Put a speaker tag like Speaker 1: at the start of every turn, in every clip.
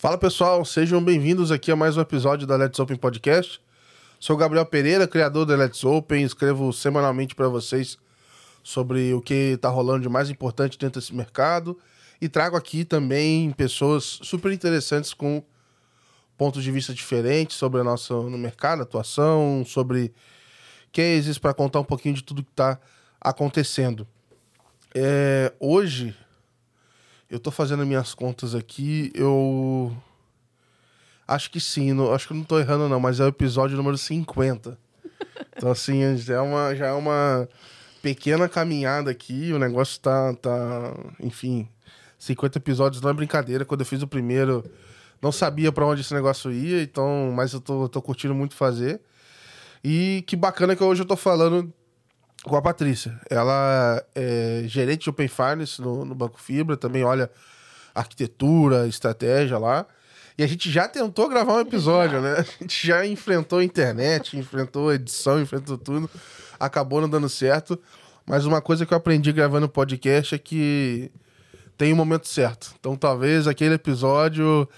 Speaker 1: Fala pessoal, sejam bem-vindos aqui a mais um episódio da Let's Open Podcast. Sou Gabriel Pereira, criador da Let's Open, escrevo semanalmente para vocês sobre o que está rolando de mais importante dentro desse mercado e trago aqui também pessoas super interessantes com pontos de vista diferentes sobre a nossa no mercado, atuação, sobre cases para contar um pouquinho de tudo que está acontecendo. É, hoje eu tô fazendo minhas contas aqui, eu. Acho que sim, não, acho que não tô errando, não, mas é o episódio número 50. Então, assim, é uma, já é uma pequena caminhada aqui, o negócio tá, tá. Enfim, 50 episódios não é brincadeira. Quando eu fiz o primeiro, não sabia para onde esse negócio ia, então, mas eu tô, tô curtindo muito fazer. E que bacana que hoje eu tô falando com a Patrícia. Ela é gerente de Open Finance no, no Banco Fibra, também olha arquitetura, estratégia lá. E a gente já tentou gravar um episódio, né? A gente já enfrentou a internet, enfrentou a edição, enfrentou tudo. Acabou não dando certo. Mas uma coisa que eu aprendi gravando podcast é que tem um momento certo. Então talvez aquele episódio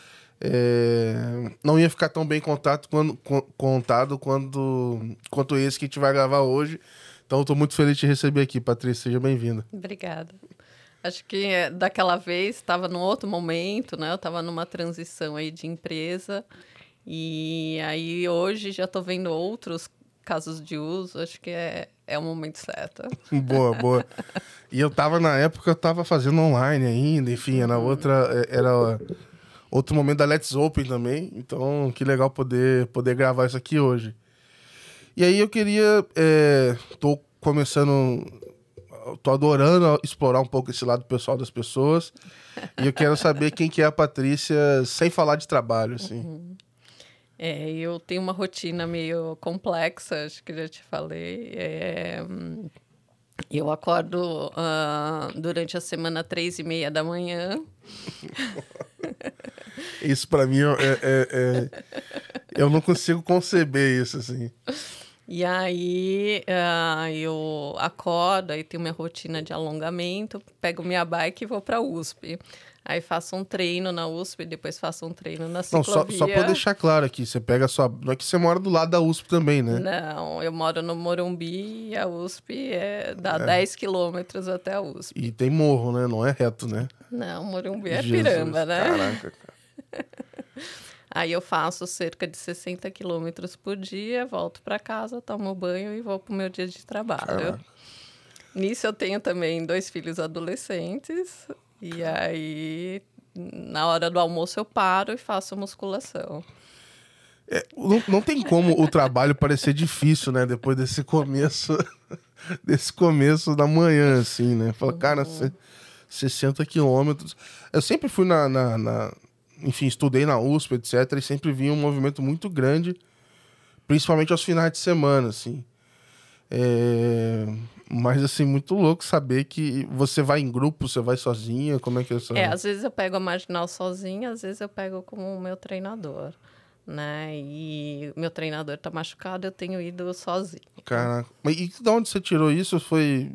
Speaker 1: é, não ia ficar tão bem contado quando, contado quando, quanto esse que a gente vai gravar hoje. Então, estou muito feliz de te receber aqui, Patrícia. Seja bem-vinda.
Speaker 2: Obrigada. Acho que é, daquela vez estava num outro momento, né? Eu estava numa transição aí de empresa. E aí hoje já estou vendo outros casos de uso. Acho que é, é o momento certo.
Speaker 1: boa, boa. E eu estava na época, eu estava fazendo online ainda, enfim, era outra. É, era outro momento da Let's Open também. Então, que legal poder, poder gravar isso aqui hoje. E aí eu queria. É, tô começando. Tô adorando explorar um pouco esse lado pessoal das pessoas. e eu quero saber quem que é a Patrícia sem falar de trabalho, assim. Uhum.
Speaker 2: É, eu tenho uma rotina meio complexa, acho que já te falei. É, eu acordo uh, durante a semana três e meia da manhã.
Speaker 1: isso para mim é, é, é, eu não consigo conceber isso assim.
Speaker 2: E aí uh, eu acordo, aí tenho minha rotina de alongamento, pego minha bike e vou para a USP. Aí faço um treino na USP, depois faço um treino na ciclovia.
Speaker 1: Não, só, só pra deixar claro aqui, você pega a sua... Não é que você mora do lado da USP também, né?
Speaker 2: Não, eu moro no Morumbi e a USP é, dá é. 10 quilômetros até a USP.
Speaker 1: E tem morro, né? Não é reto, né?
Speaker 2: Não, Morumbi é Jesus, piramba, né? Caraca, cara. Aí eu faço cerca de 60 quilômetros por dia, volto para casa, tomo banho e vou para o meu dia de trabalho. Nisso eu tenho também dois filhos adolescentes. E aí, na hora do almoço, eu paro e faço musculação.
Speaker 1: É, não, não tem como o trabalho parecer difícil, né? Depois desse começo, desse começo da manhã, assim, né? Fala, cara, uhum. 60 quilômetros. Eu sempre fui na, na, na enfim, estudei na USP, etc., e sempre vi um movimento muito grande, principalmente aos finais de semana, assim. É... Mas, assim, muito louco saber que você vai em grupo, você vai sozinha, como é que é isso?
Speaker 2: É, às vezes eu pego a marginal sozinha, às vezes eu pego com o meu treinador, né? E meu treinador tá machucado, eu tenho ido sozinho.
Speaker 1: Caraca. Mas e de onde você tirou isso? Foi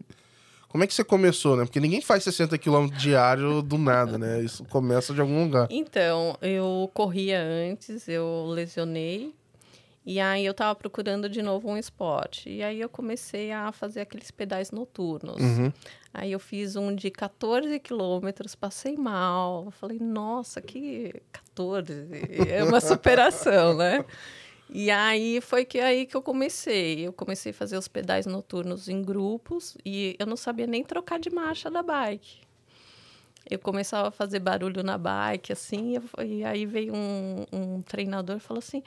Speaker 1: como é que você começou, né? Porque ninguém faz 60 quilômetros diário do nada, né? Isso começa de algum lugar.
Speaker 2: Então, eu corria antes, eu lesionei. E aí eu tava procurando de novo um esporte. E aí eu comecei a fazer aqueles pedais noturnos. Uhum. Aí eu fiz um de 14 quilômetros, passei mal. Falei, nossa, que 14. É uma superação, né? E aí foi que aí que eu comecei. Eu comecei a fazer os pedais noturnos em grupos e eu não sabia nem trocar de marcha da bike. Eu começava a fazer barulho na bike, assim, e aí veio um, um treinador e falou assim: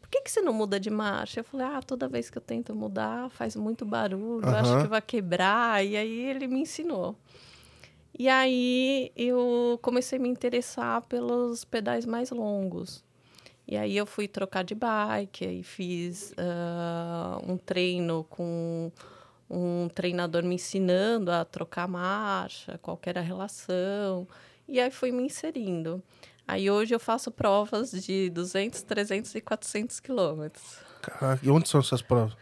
Speaker 2: por que, que você não muda de marcha? Eu falei, ah, toda vez que eu tento mudar, faz muito barulho, uhum. acho que vai quebrar. E aí ele me ensinou. E aí eu comecei a me interessar pelos pedais mais longos. E aí eu fui trocar de bike, aí fiz uh, um treino com um treinador me ensinando a trocar marcha, qual era a relação. E aí fui me inserindo. Aí hoje eu faço provas de 200, 300 e 400 quilômetros.
Speaker 1: Caraca, e onde são essas provas?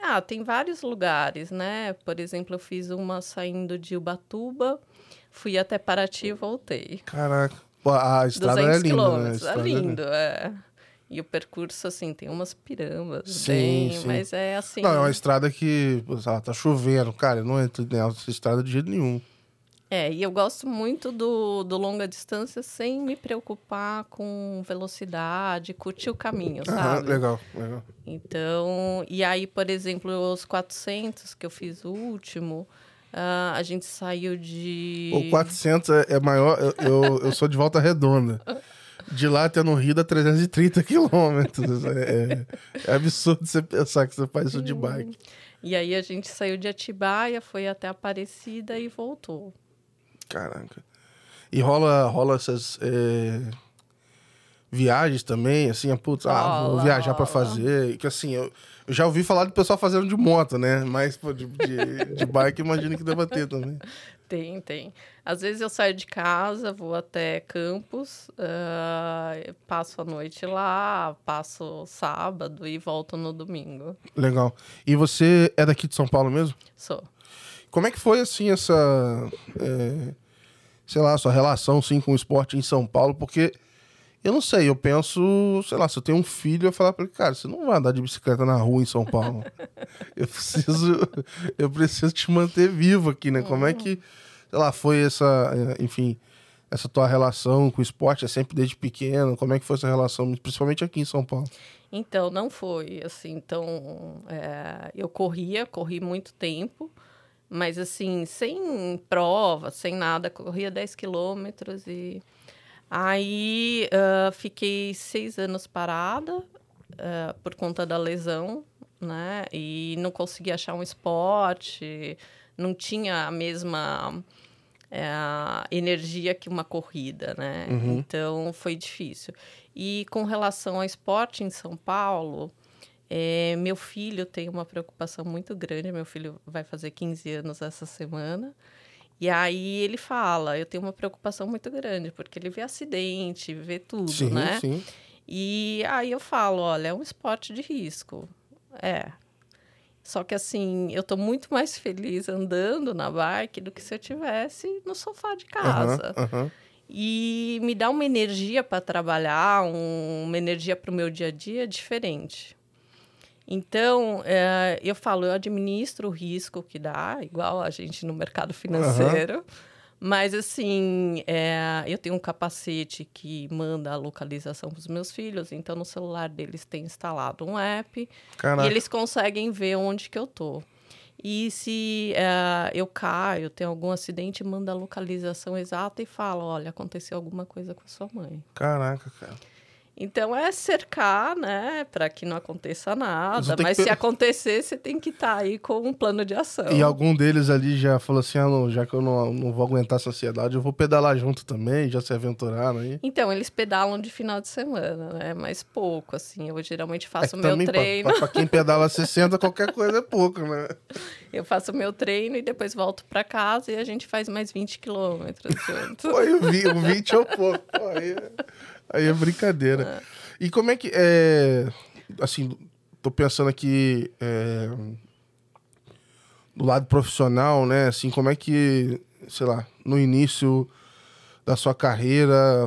Speaker 2: Ah, tem vários lugares, né? Por exemplo, eu fiz uma saindo de Ubatuba, fui até Paraty e voltei.
Speaker 1: Caraca. A estrada é linda, né?
Speaker 2: É, é lindo, é. E o percurso, assim, tem umas pirambas, sim, bem, sim. mas é assim...
Speaker 1: Não, é uma estrada que, ah, tá chovendo, cara, eu não entro nessa estrada de jeito nenhum.
Speaker 2: É, e eu gosto muito do, do longa distância sem me preocupar com velocidade, curtir o caminho, sabe?
Speaker 1: legal, legal.
Speaker 2: Então, e aí, por exemplo, os 400 que eu fiz o último, uh, a gente saiu de...
Speaker 1: O 400 é, é maior, eu, eu, eu sou de Volta Redonda. De lá até no Rio dá 330 quilômetros. É, é, absurdo você pensar que você faz isso de bike.
Speaker 2: E aí a gente saiu de Atibaia, foi até Aparecida e voltou.
Speaker 1: Caraca. E rola, rola essas é, viagens também, assim, a putz, ah, vou viajar para fazer. Que assim, eu, eu, já ouvi falar do pessoal fazendo de moto, né? Mas pô, de, de, de bike, imagino que deva ter também.
Speaker 2: Tem, tem. Às vezes eu saio de casa, vou até Campos, uh, passo a noite lá, passo sábado e volto no domingo.
Speaker 1: Legal. E você é daqui de São Paulo mesmo?
Speaker 2: Sou.
Speaker 1: Como é que foi, assim, essa... É, sei lá, sua relação, sim, com o esporte em São Paulo? Porque... Eu não sei, eu penso, sei lá, se eu tenho um filho, eu falar para ele, cara, você não vai andar de bicicleta na rua em São Paulo. eu preciso, eu preciso te manter vivo aqui, né? Como é que, sei lá, foi essa, enfim, essa tua relação com o esporte? É sempre desde pequeno? Como é que foi essa relação, principalmente aqui em São Paulo?
Speaker 2: Então, não foi assim. Então, é, eu corria, corri muito tempo, mas assim, sem prova, sem nada, corria 10 quilômetros e Aí uh, fiquei seis anos parada uh, por conta da lesão, né? E não consegui achar um esporte, não tinha a mesma uh, energia que uma corrida, né? Uhum. Então foi difícil. E com relação ao esporte em São Paulo, é, meu filho tem uma preocupação muito grande. Meu filho vai fazer 15 anos essa semana. E aí ele fala, eu tenho uma preocupação muito grande, porque ele vê acidente, vê tudo, sim, né? Sim. E aí eu falo, olha, é um esporte de risco. É. Só que assim, eu tô muito mais feliz andando na bike do que se eu tivesse no sofá de casa. Uhum, uhum. E me dá uma energia para trabalhar, um, uma energia para o meu dia a dia diferente. Então, é, eu falo, eu administro o risco que dá, igual a gente no mercado financeiro. Uhum. Mas, assim, é, eu tenho um capacete que manda a localização para os meus filhos. Então, no celular deles tem instalado um app. Caraca. E eles conseguem ver onde que eu tô. E se é, eu caio, tem algum acidente, manda a localização exata e fala, olha, aconteceu alguma coisa com a sua mãe.
Speaker 1: Caraca, cara.
Speaker 2: Então é cercar, né, para que não aconteça nada. Mas que... se acontecer, você tem que estar tá aí com um plano de ação.
Speaker 1: E algum deles ali já falou assim: ah, não, já que eu não, não vou aguentar a sociedade, eu vou pedalar junto também, já se aventuraram aí.
Speaker 2: Então, eles pedalam de final de semana, né? Mas pouco, assim. Eu geralmente faço o é meu treino.
Speaker 1: Para quem pedala 60, qualquer coisa é pouco, né?
Speaker 2: Eu faço o meu treino e depois volto para casa e a gente faz mais 20 quilômetros junto.
Speaker 1: Pô, o 20 é o pouco. Pô, aí... Aí é brincadeira. E como é que. É, assim, tô pensando aqui. É, do lado profissional, né? Assim, como é que, sei lá, no início da sua carreira,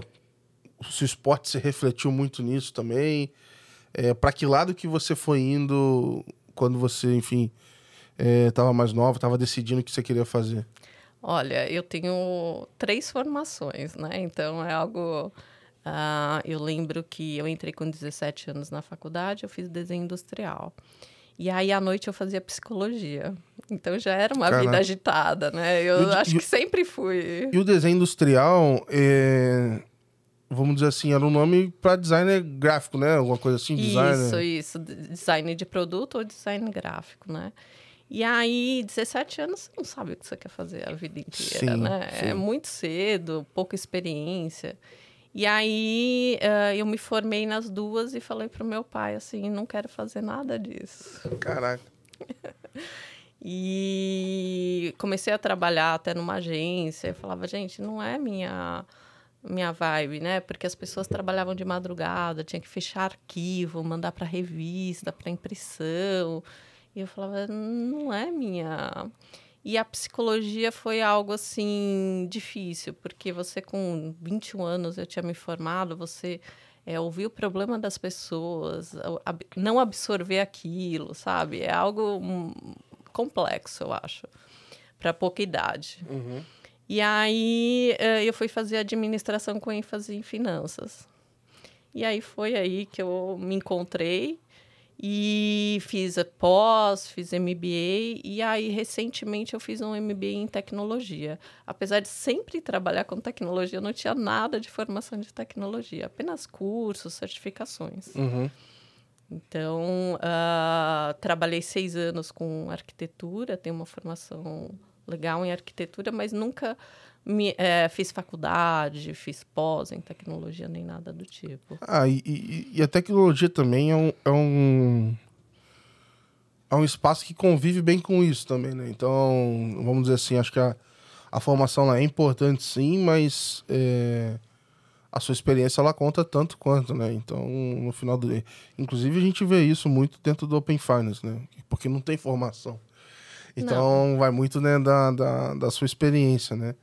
Speaker 1: o seu esporte se refletiu muito nisso também? É, para que lado que você foi indo quando você, enfim, estava é, mais nova, estava decidindo o que você queria fazer?
Speaker 2: Olha, eu tenho três formações, né? Então é algo Uh, eu lembro que eu entrei com 17 anos na faculdade, eu fiz desenho industrial. E aí, à noite, eu fazia psicologia. Então, já era uma Caraca. vida agitada, né? Eu acho que sempre fui.
Speaker 1: E o desenho industrial, é... vamos dizer assim, era um nome para designer gráfico, né? Alguma coisa assim,
Speaker 2: designer. Isso, isso. Design de produto ou design gráfico, né? E aí, 17 anos, você não sabe o que você quer fazer a vida inteira, sim, né? Sim. É muito cedo, pouca experiência. E aí uh, eu me formei nas duas e falei pro meu pai assim, não quero fazer nada disso.
Speaker 1: Caraca.
Speaker 2: e comecei a trabalhar até numa agência. Eu falava, gente, não é minha minha vibe, né? Porque as pessoas trabalhavam de madrugada, tinha que fechar arquivo, mandar para revista, para impressão. E eu falava, não é minha E a psicologia foi algo assim difícil, porque você com 21 anos eu tinha me formado, você é, ouvir o problema das pessoas, ab não absorver aquilo, sabe? É algo hum, complexo, eu acho, para pouca idade.
Speaker 1: Uhum.
Speaker 2: E aí eh, eu fui fazer administração com ênfase em finanças. E aí foi aí que eu me encontrei e fiz pós, fiz MBA e aí recentemente eu fiz um MBA em tecnologia. Apesar de sempre trabalhar com tecnologia, eu não tinha nada de formação de tecnologia, apenas cursos, certificações.
Speaker 1: Uhum.
Speaker 2: Então, uh, trabalhei seis anos com arquitetura, tenho uma formação legal em arquitetura, mas nunca me, é, fiz faculdade, fiz pós em tecnologia, nem nada do tipo.
Speaker 1: Ah, e, e, e a tecnologia também é um, é um. É um espaço que convive bem com isso também, né? Então, vamos dizer assim, acho que a, a formação lá é importante sim, mas é, a sua experiência ela conta tanto quanto, né? Então, no final do. Inclusive, a gente vê isso muito dentro do Open Finance, né? Porque não tem formação. Então, não. vai muito né, da, da, da sua experiência, né?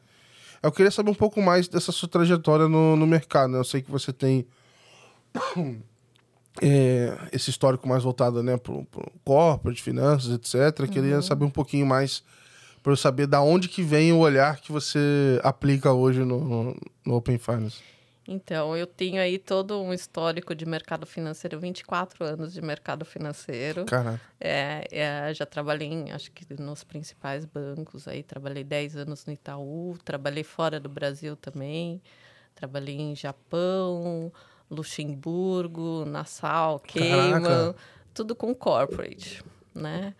Speaker 1: Eu queria saber um pouco mais dessa sua trajetória no, no mercado. Né? Eu sei que você tem é, esse histórico mais voltado né, para o corporate, finanças, etc. Eu queria uhum. saber um pouquinho mais para eu saber da onde que vem o olhar que você aplica hoje no, no Open Finance.
Speaker 2: Então, eu tenho aí todo um histórico de mercado financeiro, 24 anos de mercado financeiro.
Speaker 1: Caraca.
Speaker 2: É, é, já trabalhei, em, acho que nos principais bancos aí, trabalhei 10 anos no Itaú, trabalhei fora do Brasil também, trabalhei em Japão, Luxemburgo, Nassau, Cayman, tudo com corporate, né?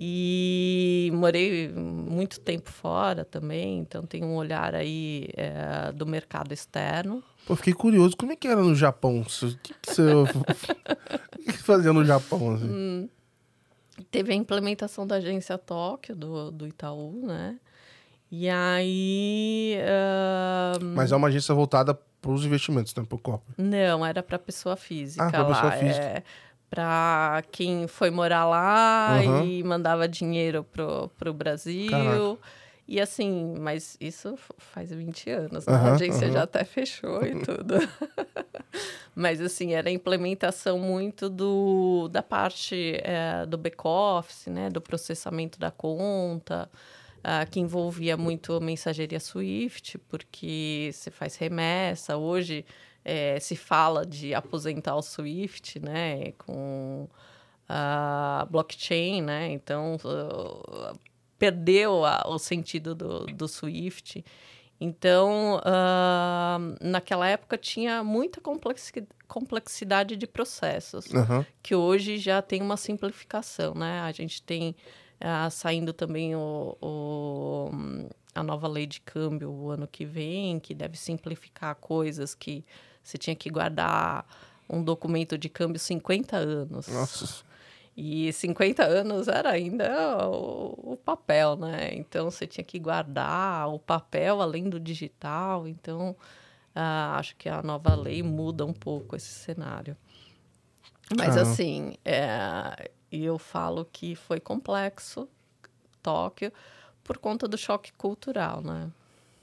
Speaker 2: E morei muito tempo fora também, então tenho um olhar aí é, do mercado externo.
Speaker 1: Pô, fiquei curioso, como é que era no Japão? O que, que você, que fazia no Japão? Assim? Hum,
Speaker 2: teve a implementação da agência Tóquio, do, do Itaú, né? E aí. Uh...
Speaker 1: Mas é uma agência voltada para os investimentos, né? Para o corpo?
Speaker 2: Não, era para pessoa física. Ah,
Speaker 1: para pessoa física.
Speaker 2: É para quem foi morar lá uhum. e mandava dinheiro pro, pro Brasil. Caraca. E assim, mas isso faz 20 anos, né? Uhum, a agência uhum. já até fechou e tudo. mas assim, era a implementação muito do, da parte é, do back-office, né? Do processamento da conta, uh, que envolvia muito mensageria Swift, porque você faz remessa. Hoje é, se fala de aposentar o Swift, né, com a blockchain, né, então uh, perdeu a, o sentido do, do Swift. Então, uh, naquela época tinha muita complexidade de processos,
Speaker 1: uhum.
Speaker 2: que hoje já tem uma simplificação, né? A gente tem uh, saindo também o, o, a nova lei de câmbio o ano que vem, que deve simplificar coisas que você tinha que guardar um documento de câmbio 50 anos.
Speaker 1: Nossa.
Speaker 2: E 50 anos era ainda o, o, papel, né? Então você tinha que guardar o papel além do digital. Então uh, acho que a nova lei muda um pouco esse cenário. Mas ah. assim, é, eu falo que foi complexo Tóquio por conta do choque cultural, né?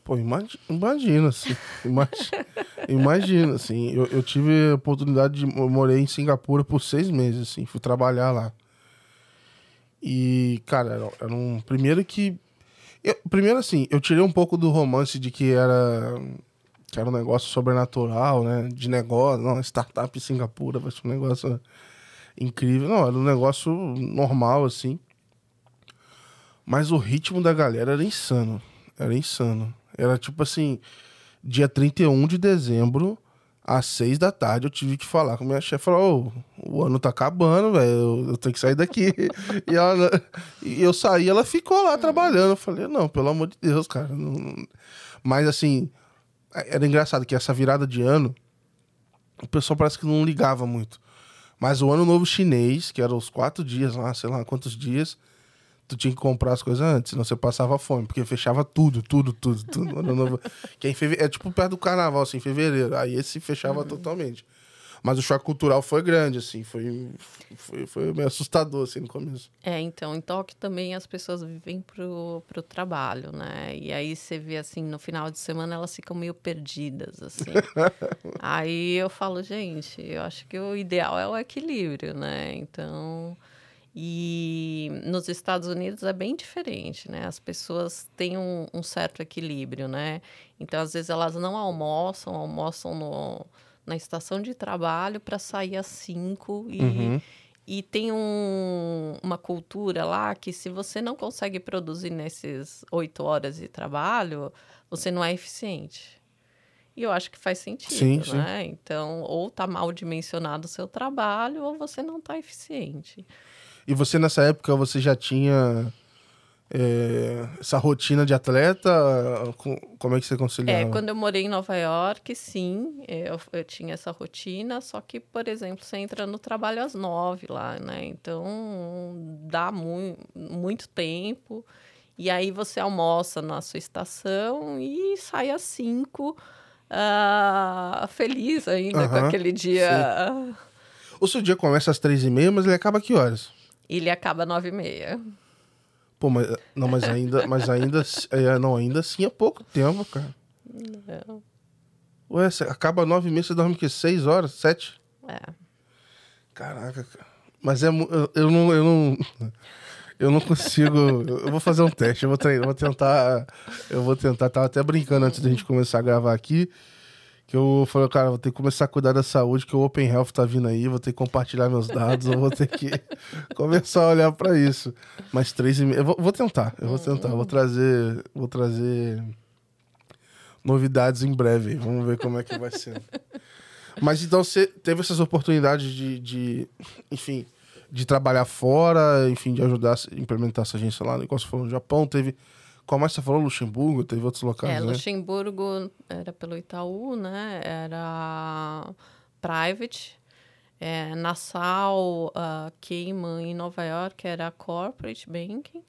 Speaker 1: Pô, imagina, imagina assim. Imagina, imagina, assim. Eu, eu tive a oportunidade de. Eu morei em Singapura por seis meses, assim. Fui trabalhar lá. E, cara, era, era um. Primeiro que. Eu, primeiro, assim, eu tirei um pouco do romance de que era. Que era um negócio sobrenatural, né? De negócio. Não, startup em Singapura vai ser um negócio incrível. Não, era um negócio normal, assim. Mas o ritmo da galera era insano. Era insano. Era tipo assim, dia 31 de dezembro, às seis da tarde, eu tive que falar com minha chefe. Falou, oh, o ano tá acabando, velho, eu, tenho que sair daqui. e, ela, e eu saí, ela ficou lá trabalhando. Eu falei, não, pelo amor de Deus, cara. Não... Mas assim, era engraçado que essa virada de ano, o pessoal parece que não ligava muito. Mas o ano novo chinês, que era os quatro dias lá, sei lá quantos dias, tu tinha que comprar as coisas antes, senão você passava fome, porque fechava tudo, tudo, tudo, tudo. Ano novo. que é, em feve... é tipo perto do carnaval, assim, em fevereiro. Aí esse fechava uhum. totalmente. Mas o choque cultural foi grande, assim, foi, foi, foi meio assustador, assim, no começo.
Speaker 2: É, então, em Tóquio também as pessoas vivem pro, pro trabalho, né? E aí você vê, assim, no final de semana elas ficam meio perdidas, assim. aí eu falo, gente, eu acho que o ideal é o equilíbrio, né? Então... E nos Estados Unidos é bem diferente, né? As pessoas têm um, um certo equilíbrio, né? Então, às vezes, elas não almoçam, almoçam no, na estação de trabalho para sair às cinco e, uhum. e tem um, uma cultura lá que se você não consegue produzir nesses oito horas de trabalho, você não é eficiente. E eu acho que faz sentido, sim, né? Sim. Então, ou tá mal dimensionado o seu trabalho, ou você não está eficiente.
Speaker 1: E você, nessa época, você já tinha é, essa rotina de atleta? Como é que você conciliava?
Speaker 2: É, quando eu morei em Nova York, sim, eu, eu tinha essa rotina, só que, por exemplo, você entra no trabalho às nove lá, né? Então, dá mu muito tempo. E aí você almoça na sua estação e sai às cinco, uh, feliz ainda com aquele dia. Sim.
Speaker 1: O seu dia começa às três e meia, mas ele acaba que horas?
Speaker 2: Ele acaba nove e meia.
Speaker 1: Pô, mas, não, mas ainda, mas ainda, é, não, ainda assim é pouco tempo, cara. Não. Ué, você acaba nove e meia, você dorme que seis horas, sete?
Speaker 2: É.
Speaker 1: Caraca, cara. Mas é, eu, eu não, eu não, eu não consigo. Eu vou fazer um teste, eu vou treinar, eu vou tentar, eu vou tentar. Tava até brincando antes da gente começar a gravar aqui que eu falei, cara, vou ter que começar a cuidar da saúde, que o Open Health tá vindo aí, vou ter que compartilhar meus dados, eu vou ter que começar a olhar para isso. Mas três e meia, eu vou, vou tentar, eu vou tentar, vou trazer, vou trazer novidades em breve, vamos ver como é que vai ser. Mas então você teve essas oportunidades de, de enfim, de trabalhar fora, enfim, de ajudar a implementar essa agência lá, você falou no Japão, teve qual mais você falou? Luxemburgo? Teve outros locais,
Speaker 2: é,
Speaker 1: né?
Speaker 2: Luxemburgo era pelo Itaú, né? Era private. É, Nassau, uh, Cayman em Nova York era corporate banking.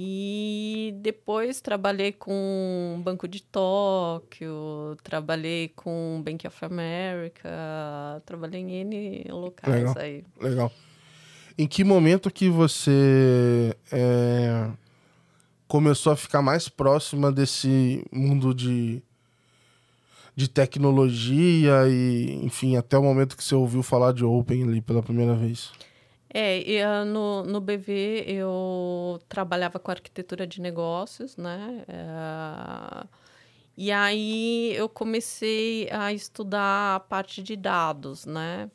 Speaker 2: E depois trabalhei com Banco de Tóquio, trabalhei com Bank of America, trabalhei em N locais
Speaker 1: legal,
Speaker 2: aí.
Speaker 1: Legal. Em que momento que você é, começou a ficar mais próxima desse mundo de, de tecnologia e, enfim, até o momento que você ouviu falar de Open ali pela primeira vez?
Speaker 2: É, uh, no, no BV eu trabalhava com arquitetura de negócios, né? Uh, e aí eu comecei a estudar a parte de dados, né?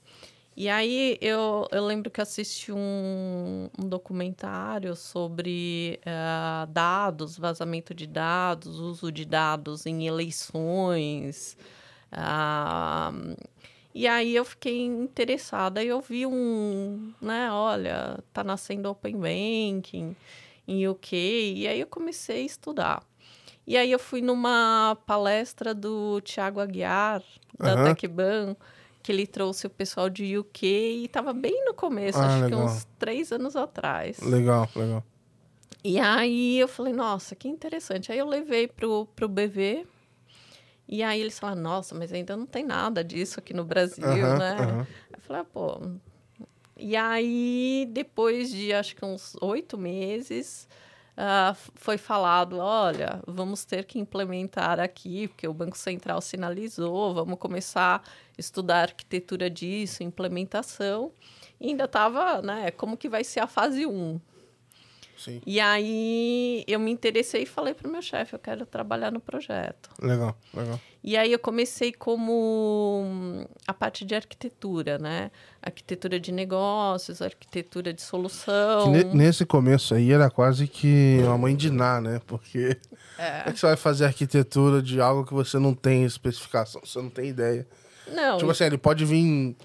Speaker 2: E aí eu, eu lembro que assisti um, um documentário sobre uh, dados, vazamento de dados, uso de dados em eleições. Uh, e aí eu fiquei interessada e eu vi um, né, olha, tá nascendo Open Banking em UK, e aí eu comecei a estudar. E aí eu fui numa palestra do Tiago Aguiar, da uhum. TecBan, que ele trouxe o pessoal de UK e estava bem no começo, ah, acho legal. que uns três anos atrás.
Speaker 1: Legal, legal.
Speaker 2: E aí eu falei, nossa, que interessante. Aí eu levei pro, pro BV. E aí eles falaram, nossa, mas ainda não tem nada disso aqui no Brasil, né? Eu falei, ah, pô. E aí, depois de acho que uns oito meses, uh, foi falado: olha, vamos ter que implementar aqui, porque o Banco Central sinalizou, vamos começar a estudar arquitetura disso, implementação. E ainda estava, né, como que vai ser a fase 1.
Speaker 1: Sim.
Speaker 2: E aí eu me interessei e falei para o meu chefe, eu quero trabalhar no projeto.
Speaker 1: Legal, legal.
Speaker 2: E aí eu comecei como hum, a parte de arquitetura, né? Arquitetura de negócios, arquitetura de solução.
Speaker 1: nesse começo aí era quase que uma mãe de Ná, né? Porque é. como é que você vai fazer arquitetura de algo que você não tem especificação, você não tem ideia.
Speaker 2: Não.
Speaker 1: Tipo assim, ele pode vir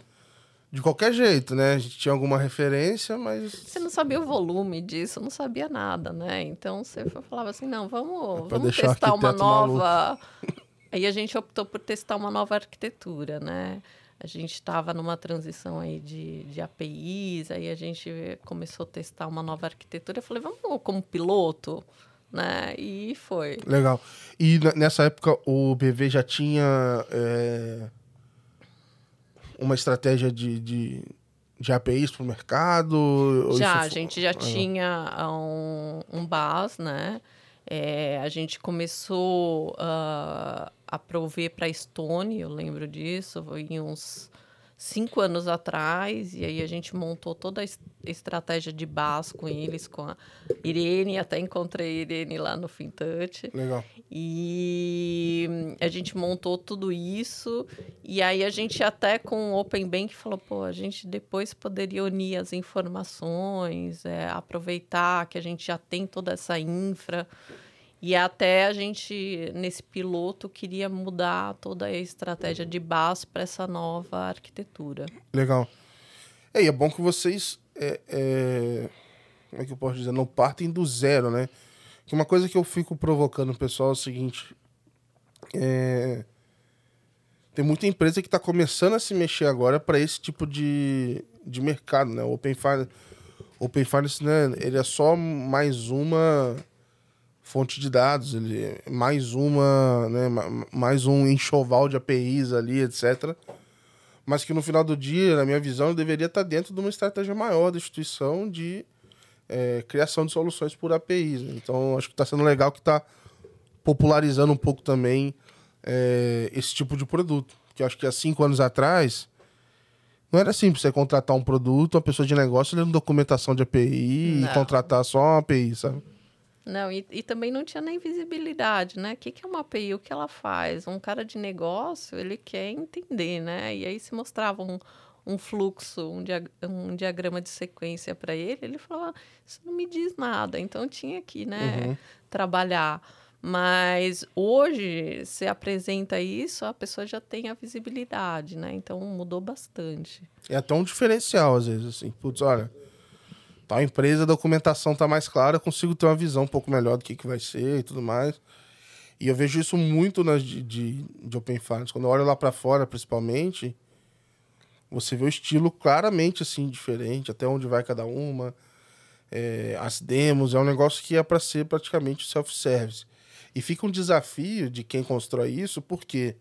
Speaker 1: de qualquer jeito, né? A gente tinha alguma referência, mas.
Speaker 2: Você não sabia o volume disso, não sabia nada, né? Então você falava assim: não, vamos, é vamos testar uma nova. Aí a gente optou por testar uma nova arquitetura, né? A gente estava numa transição aí de, de APIs, aí a gente começou a testar uma nova arquitetura. Eu falei, vamos como piloto, né? E foi.
Speaker 1: Legal. E nessa época o BV já tinha. É uma estratégia de, de, de APIs para o mercado?
Speaker 2: Já, a gente já ah. tinha um, um BAS, né? É, a gente começou uh, a prover para a Estônia, eu lembro disso, em uns cinco anos atrás, e aí a gente montou toda a estratégia de base com eles, com a Irene, até encontrei a Irene lá no FinTouch.
Speaker 1: Legal.
Speaker 2: E a gente montou tudo isso, e aí a gente até com o Open Bank falou, pô, a gente depois poderia unir as informações, é, aproveitar que a gente já tem toda essa infra, e até a gente, nesse piloto, queria mudar toda a estratégia de base para essa nova arquitetura.
Speaker 1: Legal. É, e é bom que vocês. É, é... Como é que eu posso dizer? Não partem do zero, né? Que uma coisa que eu fico provocando o pessoal é o seguinte. É... Tem muita empresa que está começando a se mexer agora para esse tipo de, de mercado, né? O Open Finance, Open Finance né? ele é só mais uma fonte de dados, ele é mais uma, né, mais um enxoval de APIs ali, etc. Mas que no final do dia, na minha visão, deveria estar dentro de uma estratégia maior da instituição de é, criação de soluções por APIs. Então, acho que está sendo legal que está popularizando um pouco também é, esse tipo de produto. Que acho que há cinco anos atrás não era simples você contratar um produto, uma pessoa de negócio lendo documentação de API não. e contratar só uma API, sabe?
Speaker 2: Não, e, e também não tinha nem visibilidade, né? O que, que é uma API? O que ela faz? Um cara de negócio, ele quer entender, né? E aí se mostrava um, um fluxo, um, diag um diagrama de sequência para ele, ele falava, isso não me diz nada. Então tinha que, né, uhum. trabalhar. Mas hoje, se apresenta isso, a pessoa já tem a visibilidade, né? Então mudou bastante.
Speaker 1: É até um diferencial, às vezes, assim. Putz, olha, tal empresa, a documentação tá mais clara, eu consigo ter uma visão um pouco melhor do que, que vai ser e tudo mais. E eu vejo isso muito nas de, de, de Open Finance. Quando eu olho lá para fora, principalmente, você vê o estilo claramente assim, diferente, até onde vai cada uma. É, as demos, é um negócio que é para ser praticamente self-service. E fica um desafio de quem constrói isso, porque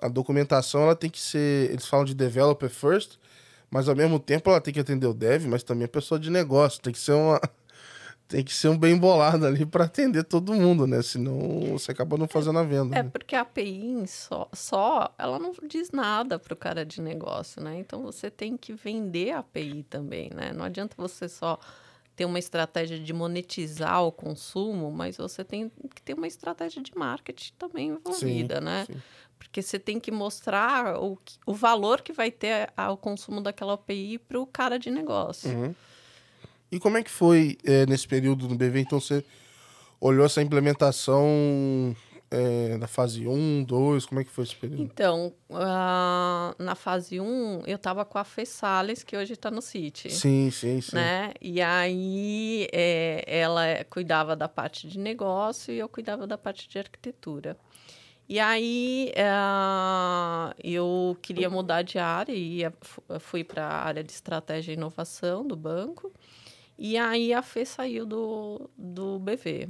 Speaker 1: a documentação ela tem que ser. Eles falam de developer first, mas ao mesmo tempo ela tem que atender o dev, mas também a pessoa de negócio. Tem que ser uma. Tem que ser um bem bolado ali para atender todo mundo, né? Senão você acaba não fazendo a venda.
Speaker 2: É,
Speaker 1: né?
Speaker 2: porque a API só, só, ela não diz nada para o cara de negócio, né? Então você tem que vender a API também, né? Não adianta você só ter uma estratégia de monetizar o consumo, mas você tem que ter uma estratégia de marketing também envolvida, sim, né? Sim. Porque você tem que mostrar o, o valor que vai ter ao consumo daquela API para o cara de negócio.
Speaker 1: Uhum. E como é que foi é, nesse período no BV? Então você olhou essa implementação é, na fase 1, 2, como é que foi esse período?
Speaker 2: Então, uh, na fase 1, eu estava com a Fê Salles, que hoje está no City.
Speaker 1: Sim, sim, sim.
Speaker 2: Né? E aí, é, ela cuidava da parte de negócio e eu cuidava da parte de arquitetura. E aí uh, eu queria mudar de área e fui para a área de estratégia e inovação do banco. E aí a Fê saiu do, do BV.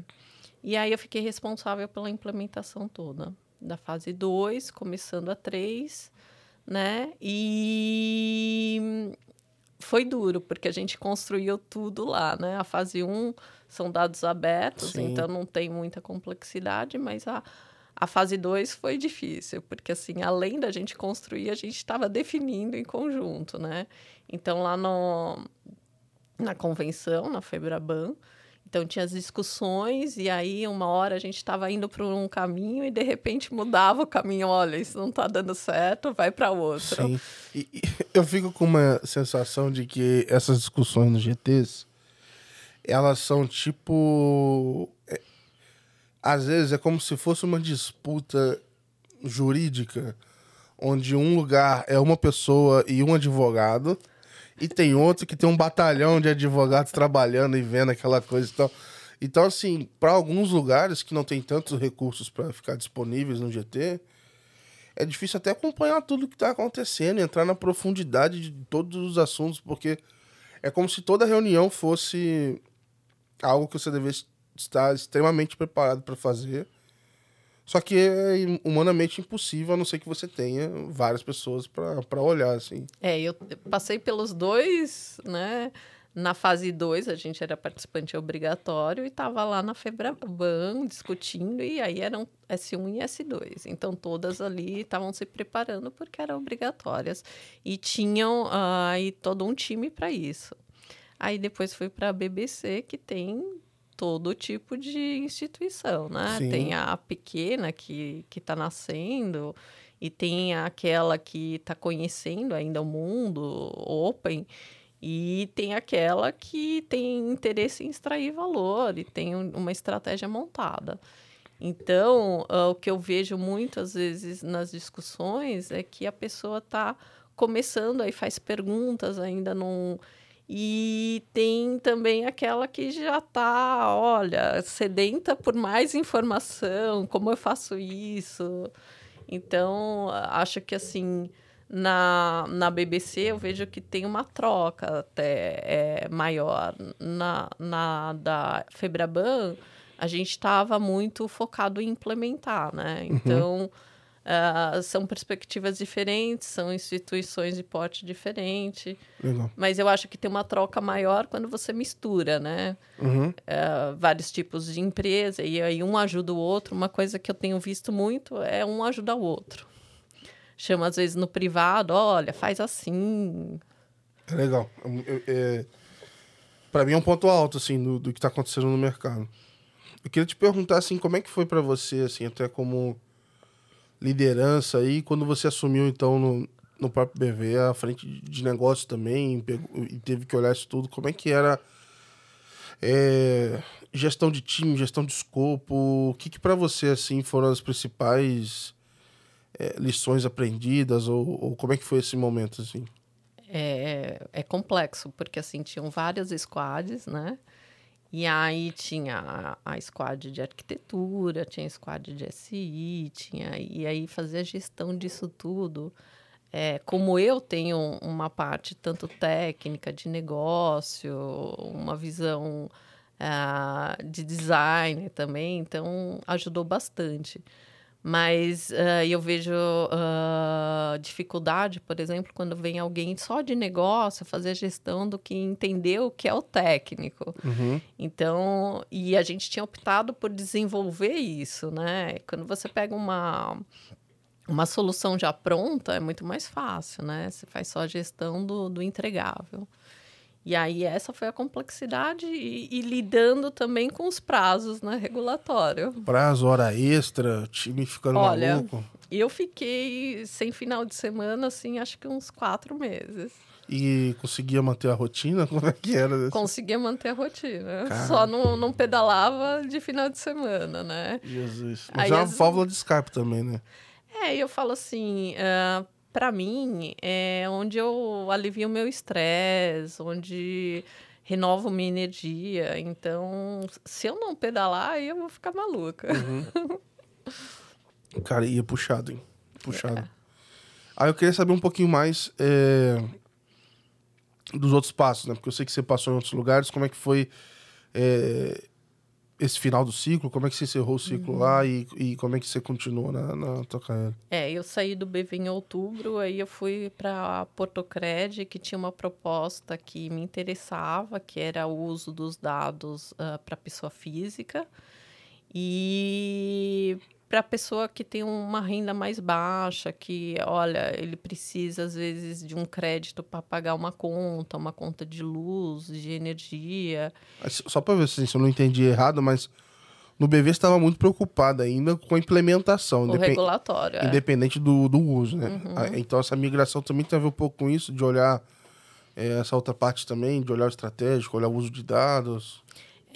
Speaker 2: E aí eu fiquei responsável pela implementação toda, da fase 2, começando a 3, né? E foi duro, porque a gente construiu tudo lá, né? A fase 1 um são dados abertos, Sim. então não tem muita complexidade, mas a, a fase 2 foi difícil, porque assim, além da gente construir, a gente estava definindo em conjunto, né? Então lá no, na convenção, na Febraban, então tinha as discussões e aí uma hora a gente estava indo para um caminho e de repente mudava o caminho, olha, isso não está dando certo, vai para outro.
Speaker 1: Sim. E, e, eu fico com uma sensação de que essas discussões no GTs elas são tipo às vezes é como se fosse uma disputa jurídica, onde um lugar é uma pessoa e um advogado, e tem outro que tem um batalhão de advogados trabalhando e vendo aquela coisa e tal. Então, assim, para alguns lugares que não tem tantos recursos para ficar disponíveis no GT, é difícil até acompanhar tudo que está acontecendo, entrar na profundidade de todos os assuntos, porque é como se toda reunião fosse algo que você devesse estar extremamente preparado para fazer. Só que é humanamente impossível, a não ser que você tenha várias pessoas para olhar, assim.
Speaker 2: É, eu passei pelos dois, né? Na fase 2, a gente era participante obrigatório e estava lá na Febraban discutindo, e aí eram S1 e S2. Então, todas ali estavam se preparando porque eram obrigatórias. E tinham uh, aí todo um time para isso. Aí depois fui para a BBC, que tem todo tipo de instituição, né? Sim. Tem a pequena que está nascendo e tem aquela que está conhecendo ainda o mundo open e tem aquela que tem interesse em extrair valor e tem uma estratégia montada. Então, uh, o que eu vejo muitas vezes nas discussões é que a pessoa está começando, aí faz perguntas, ainda não e tem também aquela que já está, olha, sedenta por mais informação, como eu faço isso. Então, acho que assim, na, na BBC eu vejo que tem uma troca até é, maior. Na, na da Febraban, a gente estava muito focado em implementar, né? Uhum. Então. Uhum Uh, são perspectivas diferentes, são instituições de porte diferente. Legal. Mas eu acho que tem uma troca maior quando você mistura, né? Uhum. Uh, vários tipos de empresa, e aí um ajuda o outro. Uma coisa que eu tenho visto muito é um ajudar o outro. Chama, às vezes, no privado, olha, faz assim.
Speaker 1: É legal. É, para mim é um ponto alto, assim, do, do que está acontecendo no mercado. Eu queria te perguntar, assim, como é que foi para você, assim, até como liderança aí, quando você assumiu, então, no, no próprio BV, a frente de negócio também, e teve que olhar isso tudo, como é que era é, gestão de time, gestão de escopo, o que que para você, assim, foram as principais é, lições aprendidas, ou, ou, como é que foi esse momento, assim?
Speaker 2: É, é complexo, porque, assim, tinham várias squads, né? E aí tinha a, a squad de arquitetura, tinha a squad de SI, tinha, e aí fazer a gestão disso tudo. É, como eu tenho uma parte tanto técnica de negócio, uma visão uh, de design também, então ajudou bastante. Mas uh, eu vejo uh, dificuldade, por exemplo, quando vem alguém só de negócio fazer a gestão do que entender o que é o técnico. Uhum. Então, e a gente tinha optado por desenvolver isso, né? Quando você pega uma, uma solução já pronta, é muito mais fácil, né? Você faz só a gestão do, do entregável. E aí essa foi a complexidade e, e, lidando também com os prazos, né, regulatório.
Speaker 1: Prazo, hora extra, time ficando Olha, maluco.
Speaker 2: eu fiquei sem final de semana, assim, acho que uns quatro meses.
Speaker 1: E conseguia manter a rotina? Como é que era?
Speaker 2: Conseguia manter a rotina. Cara. Só não, não pedalava de final de semana, né?
Speaker 1: Jesus. Mas Aí, é uma as... válvula de escape também, né?
Speaker 2: É, eu falo assim, uh, para mim, é onde eu alivio o meu estresse, onde renovo minha energia. Então, se eu não pedalar, eu vou ficar maluca. Uhum.
Speaker 1: Cara, ia puxado, hein? Puxado. É. Aí eu queria saber um pouquinho mais é, dos outros passos, né? Porque eu sei que você passou em outros lugares. Como é que foi é, esse final do ciclo? Como é que você encerrou o ciclo uhum. lá e, e como é que você continuou na, na tua carreira?
Speaker 2: É, eu saí do BV em outubro, aí eu fui para Portocred, que tinha uma proposta que me interessava, que era o uso dos dados uh, ah, para pessoa física. E para a pessoa que tem uma renda mais baixa, que, olha, ele precisa, às vezes, de um crédito para pagar uma conta, uma conta de luz, de energia.
Speaker 1: Só para ver se eu não entendi errado, mas no BV estava muito preocupado ainda com a implementação.
Speaker 2: O independ... regulatório.
Speaker 1: É. Independente do, do uso, né? Uhum. Então, essa migração também tem a ver um pouco com isso, de olhar é, essa outra parte também, de olhar o estratégico, olhar o uso de dados.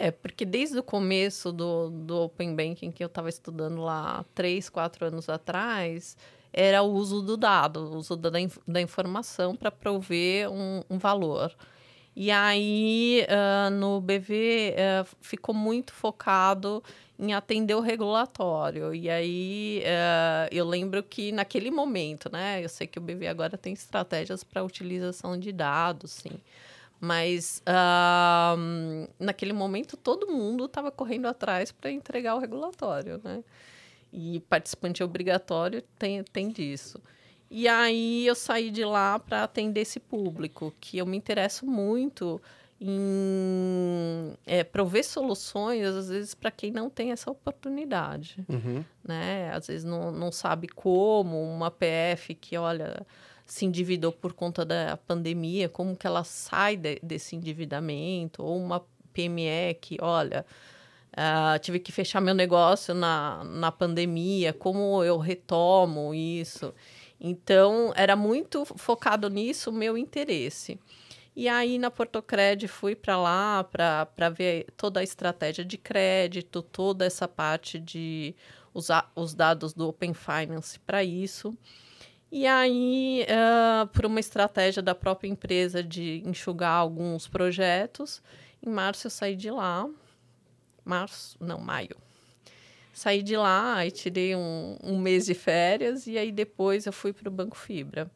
Speaker 2: É, porque desde o começo do, do Open Banking, que eu estava estudando lá três, quatro anos atrás, era o uso do dado, o uso da, da informação para prover um, um, valor. E aí, uh, no BV, uh, ficou muito focado em atender o regulatório. E aí, uh, eu lembro que naquele momento, né? Eu sei que o BV agora tem estratégias para utilização de dados, sim. Mas uh, naquele momento todo mundo estava correndo atrás para entregar o regulatório, né? E participante obrigatório tem, tem disso. E aí eu saí de lá para atender esse público, que eu me interesso muito em é, prover soluções, às vezes, para quem não tem essa oportunidade.
Speaker 1: Uhum.
Speaker 2: Né? Às vezes não, não sabe como, uma PF que, olha, se endividou por conta da pandemia, como que ela sai de, desse endividamento, ou uma PME que, olha, uh, tive que fechar meu negócio na, na pandemia, como eu retomo isso. Então, era muito focado nisso o meu interesse. E aí, na Portocred, fui para lá para ver toda a estratégia de crédito, toda essa parte de usar os dados do Open Finance para isso. E aí, uh, por uma estratégia da própria empresa de enxugar alguns projetos, em março eu saí de lá. Março, não, maio. Saí de lá e tirei um, um mês de férias e aí depois eu fui para o Banco Fibra.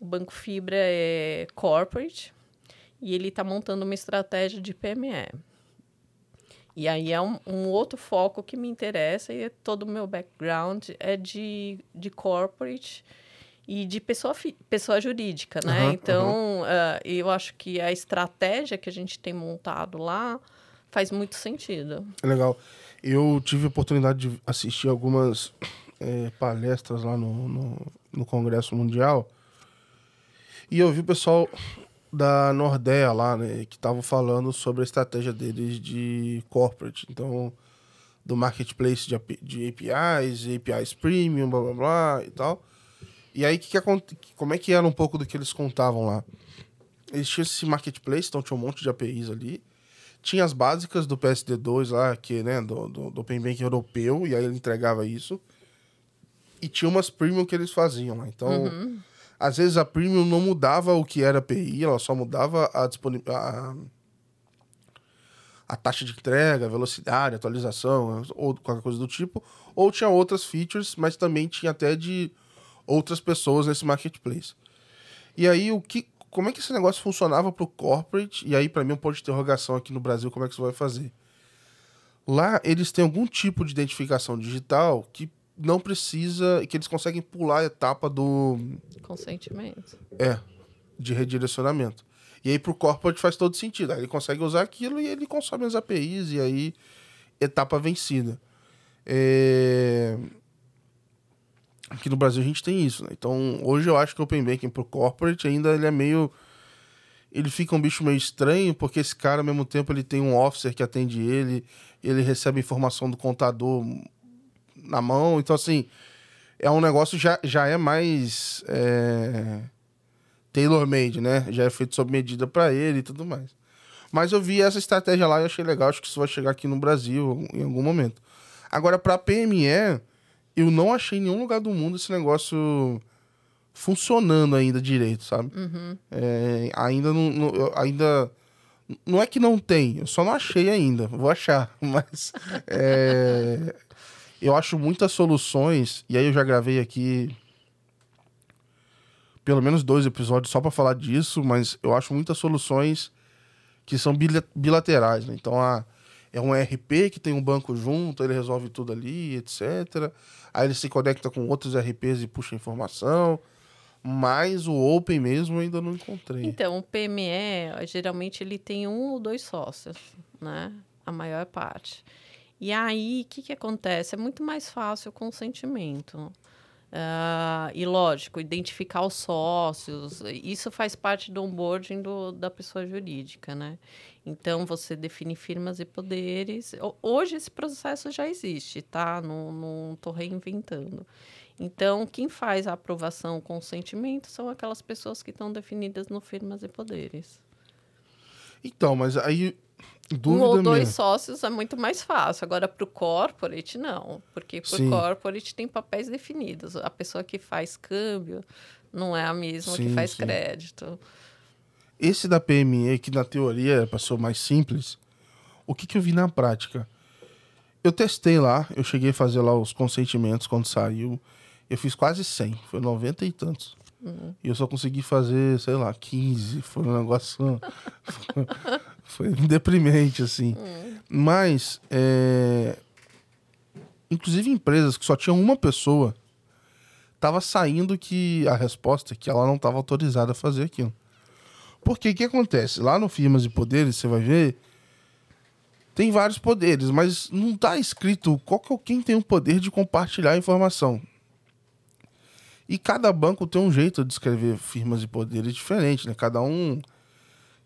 Speaker 2: O Banco Fibra é corporate, e ele está montando uma estratégia de PME. E aí é um, um, outro foco que me interessa e todo o meu background é de, de corporate e de pessoa, pessoa jurídica, né? Uhum, então, uhum. Uh, eu acho que a estratégia que a gente tem montado lá faz muito sentido.
Speaker 1: É legal. Eu tive a oportunidade de assistir algumas é, palestras lá no, no, no Congresso Mundial e eu vi o pessoal da Nordea lá, né, que estavam falando sobre a estratégia deles de corporate. Então, do marketplace de, de APIs, APIs premium, blá blá blá e tal. E aí, que que, como é que era um pouco do que eles contavam lá? Eles tinham esse marketplace, então tinha um monte de APIs ali. Tinha as básicas do PSD2 lá, que, né, do, do, do Open Bank europeu, e aí ele entregava isso. E tinha umas premium que eles faziam lá. Então, uhum às vezes a Premium não mudava o que era API, ela só mudava a, a, a taxa de entrega, velocidade, atualização, ou qualquer coisa do tipo. Ou tinha outras features, mas também tinha até de outras pessoas nesse marketplace. E aí, o que, como é que esse negócio funcionava para o corporate? E aí, para mim, um ponto de interrogação aqui no Brasil, como é que você vai fazer? Lá, eles têm algum tipo de identificação digital que não precisa, que eles conseguem pular a etapa do
Speaker 2: consentimento.
Speaker 1: É, de redirecionamento. E aí pro corporate faz todo sentido. Aí ele consegue usar aquilo e ele consome as APIs e aí etapa vencida. É... Aqui no Brasil a gente tem isso, né? Então, hoje eu acho que o Open Banking pro corporate ainda ele é meio ele fica um bicho meio estranho, porque esse cara, ao mesmo tempo, ele tem um officer que atende ele, ele recebe informação do contador na mão. Então, assim, é um negócio já, já é mais é, tailor-made, né? Já é feito sob medida para ele e tudo mais. Mas eu vi essa estratégia lá e achei legal. Acho que isso vai chegar aqui no Brasil em algum momento. Agora, para PME, eu não achei em nenhum lugar do mundo esse negócio funcionando ainda direito, sabe?
Speaker 2: Uhum.
Speaker 1: É, ainda não, não, ainda não é que não tem, eu só não achei ainda. Vou achar, mas é, eu acho muitas soluções, e aí eu já gravei aqui pelo menos dois episódios só para falar disso, mas eu acho muitas soluções que são bilaterais, né? Então, ah, é um ERP que tem um banco junto, ele resolve tudo ali, etc. Aí ele se conecta com outros ERPs e puxa informação. Mas o Open mesmo eu ainda não encontrei.
Speaker 2: Então, o PME, geralmente ele tem um ou dois sócios, né? A maior parte. E aí, o que, que acontece? É muito mais fácil o consentimento. Uh, e lógico, identificar os sócios, isso faz parte do onboarding do, da pessoa jurídica, né? Então, você define firmas e poderes. Hoje, esse processo já existe, tá? Não estou reinventando. Então, quem faz a aprovação, o consentimento, são aquelas pessoas que estão definidas no firmas e poderes.
Speaker 1: Então, mas aí
Speaker 2: Dúvida um ou dois minha. sócios é muito mais fácil. Agora, para o corporate, não. Porque para o corporate tem papéis definidos. A pessoa que faz câmbio não é a mesma sim, que faz sim. crédito.
Speaker 1: Esse da PME, que na teoria passou mais simples, o que, que eu vi na prática? Eu testei lá, eu cheguei a fazer lá os consentimentos quando saiu. Eu fiz quase 100, foi 90 e tantos. Uhum. E eu só consegui fazer, sei lá, 15. Foi um negócio. foi deprimente, assim. Uhum. Mas, é... inclusive empresas que só tinham uma pessoa, tava saindo que a resposta é que ela não estava autorizada a fazer aquilo. Porque o que acontece? Lá no Firmas e Poderes, você vai ver, tem vários poderes, mas não está escrito qual que é quem tem o poder de compartilhar a informação. E cada banco tem um jeito de escrever firmas e poderes diferente, né? Cada um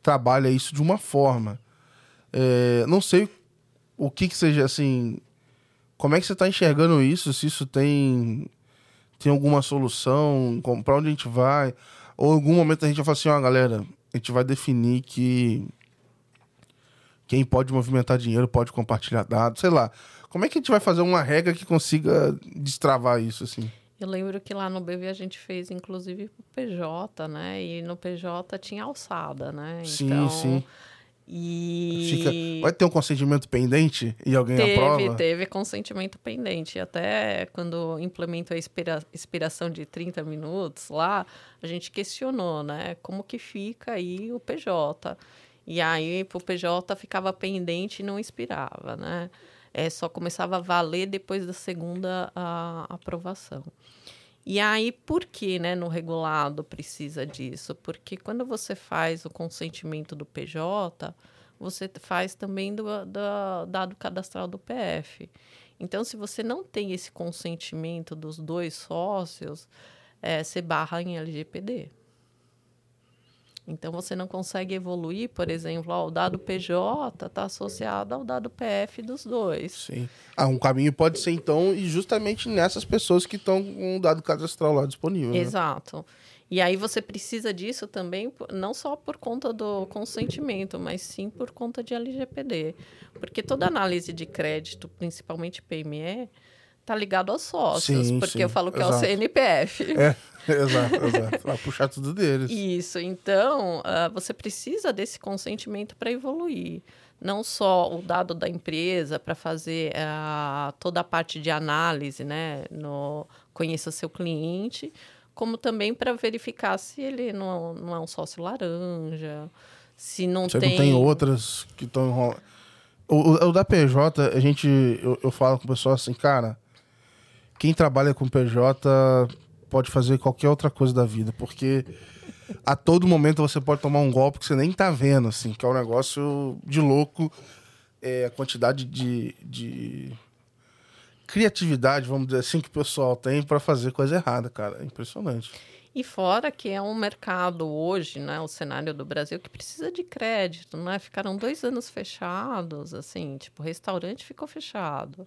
Speaker 1: trabalha isso de uma forma. É, não sei o que que seja assim. Como é que você está enxergando isso? Se isso tem tem alguma solução? Para onde a gente vai? Ou em algum momento a gente vai falar assim, ó, galera, a gente vai definir que quem pode movimentar dinheiro pode compartilhar dados, sei lá. Como é que a gente vai fazer uma regra que consiga destravar isso, assim?
Speaker 2: Eu lembro que lá no BV a gente fez, inclusive, o PJ, né? E no PJ tinha alçada, né?
Speaker 1: Sim, então, sim. E... Fica... Vai ter um consentimento pendente e alguém
Speaker 2: teve,
Speaker 1: aprova?
Speaker 2: Teve consentimento pendente. Até quando implementou a expira... expiração de 30 minutos lá, a gente questionou, né? Como que fica aí o PJ? E aí, o PJ ficava pendente e não expirava, né? É, só começava a valer depois da segunda a, aprovação. E aí, por que né, no regulado precisa disso? Porque quando você faz o consentimento do PJ, você faz também do, do dado cadastral do PF. Então, se você não tem esse consentimento dos dois sócios, é, você barra em LGPD. Então você não consegue evoluir, por exemplo, ó, o dado PJ está associado ao dado PF dos dois.
Speaker 1: Sim. Ah, um caminho pode ser então e justamente nessas pessoas que estão com o dado cadastral lá disponível. Né?
Speaker 2: Exato. E aí você precisa disso também, não só por conta do consentimento, mas sim por conta de LGPD. Porque toda análise de crédito, principalmente PME, tá ligado aos sócios, sim, porque sim, eu falo que exato. é o CNPF.
Speaker 1: É, exato, exato. Vai puxar tudo deles.
Speaker 2: Isso, então uh, você precisa desse consentimento para evoluir. Não só o dado da empresa para fazer uh, toda a parte de análise, né? No conheça seu cliente, como também para verificar se ele não, não é um sócio laranja, se não
Speaker 1: Você
Speaker 2: tem.
Speaker 1: não tem outras que estão enrolando. O, o, da PJ, a gente. Eu, eu falo com o pessoal assim, cara quem trabalha com PJ pode fazer qualquer outra coisa da vida, porque a todo momento você pode tomar um golpe que você nem tá vendo, assim, que é um negócio de louco. É, a quantidade de, de criatividade, vamos dizer assim, que o pessoal tem para fazer coisa errada, cara. É impressionante.
Speaker 2: E fora que é um mercado hoje, né, o cenário do Brasil, que precisa de crédito, né? Ficaram dois anos fechados, assim, tipo, restaurante ficou fechado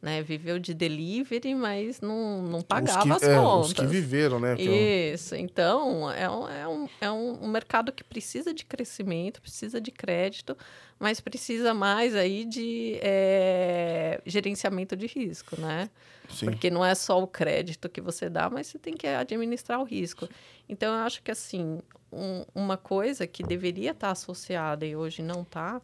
Speaker 2: né? Viveu de delivery, mas não, não pagava que, as é, contas. Os
Speaker 1: que viveram, né?
Speaker 2: Isso. Então, é um, é, um, é um mercado que precisa de crescimento, precisa de crédito, mas precisa mais aí de é, gerenciamento de risco, né? Sim. Porque não é só o crédito que você dá, mas você tem que administrar o risco. Então, eu acho que, assim, um, uma coisa que deveria estar associada e hoje não está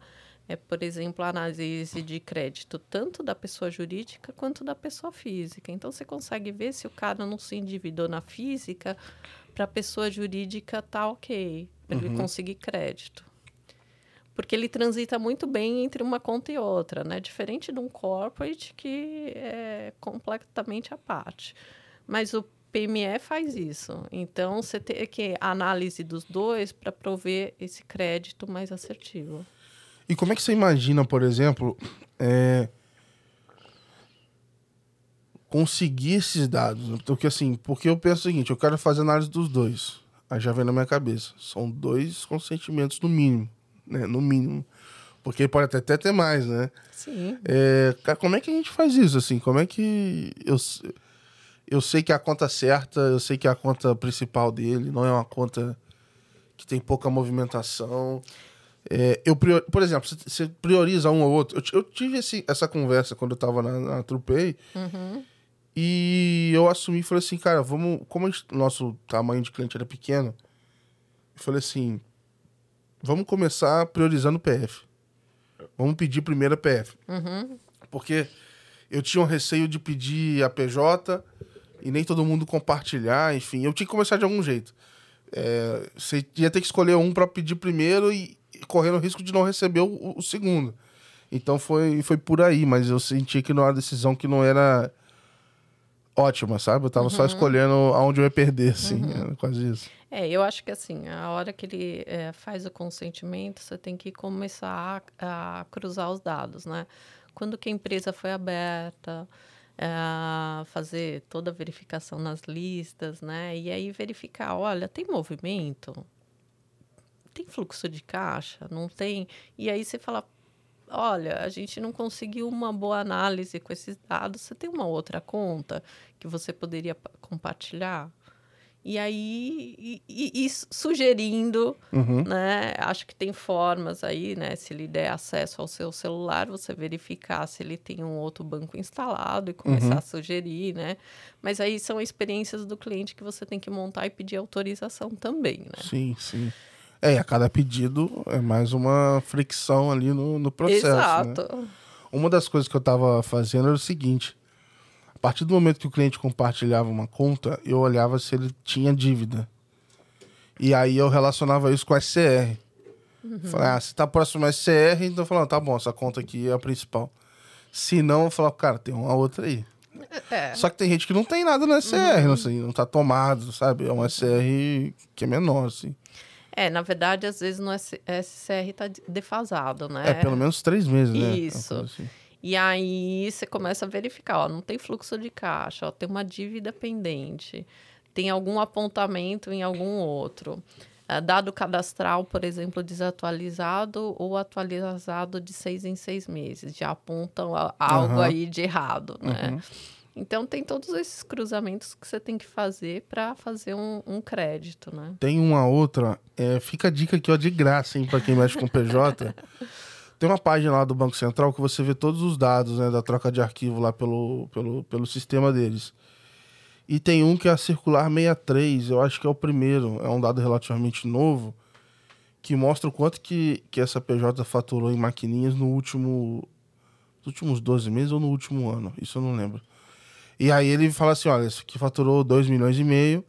Speaker 2: é, por exemplo, a análise de crédito tanto da pessoa jurídica quanto da pessoa física. Então, você consegue ver se o cara não se endividou na física, para a pessoa jurídica tá ok, para uhum. ele conseguir crédito. Porque ele transita muito bem entre uma conta e outra, né? Diferente de um corporate que é completamente à parte. Mas o PME faz isso. Então, você tem que análise dos dois para prover esse crédito mais assertivo.
Speaker 1: E como é que você imagina, por exemplo, é, conseguir esses dados? Porque assim, porque eu penso o seguinte, eu quero fazer análise dos dois. Aí já vem na minha cabeça. São dois consentimentos no mínimo, né? No mínimo. Porque pode até, até ter mais, né?
Speaker 2: Sim.
Speaker 1: É, como é que a gente faz isso, assim? Como é que... Eu, eu sei que é a conta certa, eu sei que é a conta principal dele, não é uma conta que tem pouca movimentação. É, eu prior... Por exemplo, você prioriza um ou outro. Eu, eu tive esse, essa conversa quando eu tava na, na Trupei.
Speaker 2: Uhum.
Speaker 1: E eu assumi e falei assim, cara, vamos. Como o nosso tamanho de cliente era pequeno, eu falei assim: vamos começar priorizando o PF. Vamos pedir primeiro a PF.
Speaker 2: Uhum.
Speaker 1: Porque eu tinha um receio de pedir a PJ e nem todo mundo compartilhar, enfim. Eu tinha que começar de algum jeito. É, você ia ter que escolher um para pedir primeiro e, correndo o risco de não receber o, o segundo. Então foi, foi por aí, mas eu senti que não era decisão que não era ótima, sabe? Eu tava uhum. só escolhendo aonde eu ia perder, assim, uhum. quase isso.
Speaker 2: É, eu acho que assim, a hora que ele é, faz o consentimento, você tem que começar a, a, cruzar os dados, né? Quando que a empresa foi aberta, é, fazer toda a verificação nas listas, né? E aí verificar, olha, tem movimento? Tem fluxo de caixa? Não tem? E aí você fala, olha, a gente não conseguiu uma boa análise com esses dados, você tem uma outra conta que você poderia compartilhar? E aí, e, e, e sugerindo, uhum. né? Acho que tem formas aí, né? Se ele der acesso ao seu celular, você verificar se ele tem um outro banco instalado e começar uhum. a sugerir, né? Mas aí são experiências do cliente que você tem que montar e pedir autorização também, né?
Speaker 1: Sim, sim. É, a cada pedido é mais uma fricção ali no, no processo. Né? Exato. Né? Uma das coisas que eu estava fazendo era o seguinte: a partir do momento que o cliente compartilhava uma conta, eu olhava se ele tinha dívida. E aí eu relacionava isso com a SCR. Uhum. Falei, ah, se tá próximo a SCR, então eu falei, tá bom, essa conta aqui é a principal. Se não, eu falava, cara, tem uma outra aí. É. Só que tem gente que não tem nada no SCR, uhum. assim, não tá tomado, sabe? É um SCR que é menor, assim.
Speaker 2: É, na verdade, às vezes no SCR tá defasado, né?
Speaker 1: É, pelo menos três meses, né?
Speaker 2: Isso. Assim. E aí você começa a verificar, ó, não tem fluxo de caixa, ó, tem uma dívida pendente, tem algum apontamento em algum outro. É, dado cadastral, por exemplo, desatualizado ou atualizado de seis em seis meses, já apontam algo uhum. aí de errado, né? Uhum. Então tem todos esses cruzamentos que você tem que fazer para fazer um, um, crédito, né?
Speaker 1: Tem uma outra, é, fica a dica aqui ó, de graça, hein, para quem mexe com PJ. tem uma página lá do Banco Central que você vê todos os dados né, da troca de arquivo lá pelo, pelo, pelo sistema deles. E tem um que é a Circular 63, eu acho que é o primeiro, é um dado relativamente novo, que mostra o quanto que, que essa PJ faturou em maquininhas no último. Nos últimos 12 meses ou no último ano, isso eu não lembro. E aí ele fala assim: olha, isso aqui faturou 2 milhões e meio.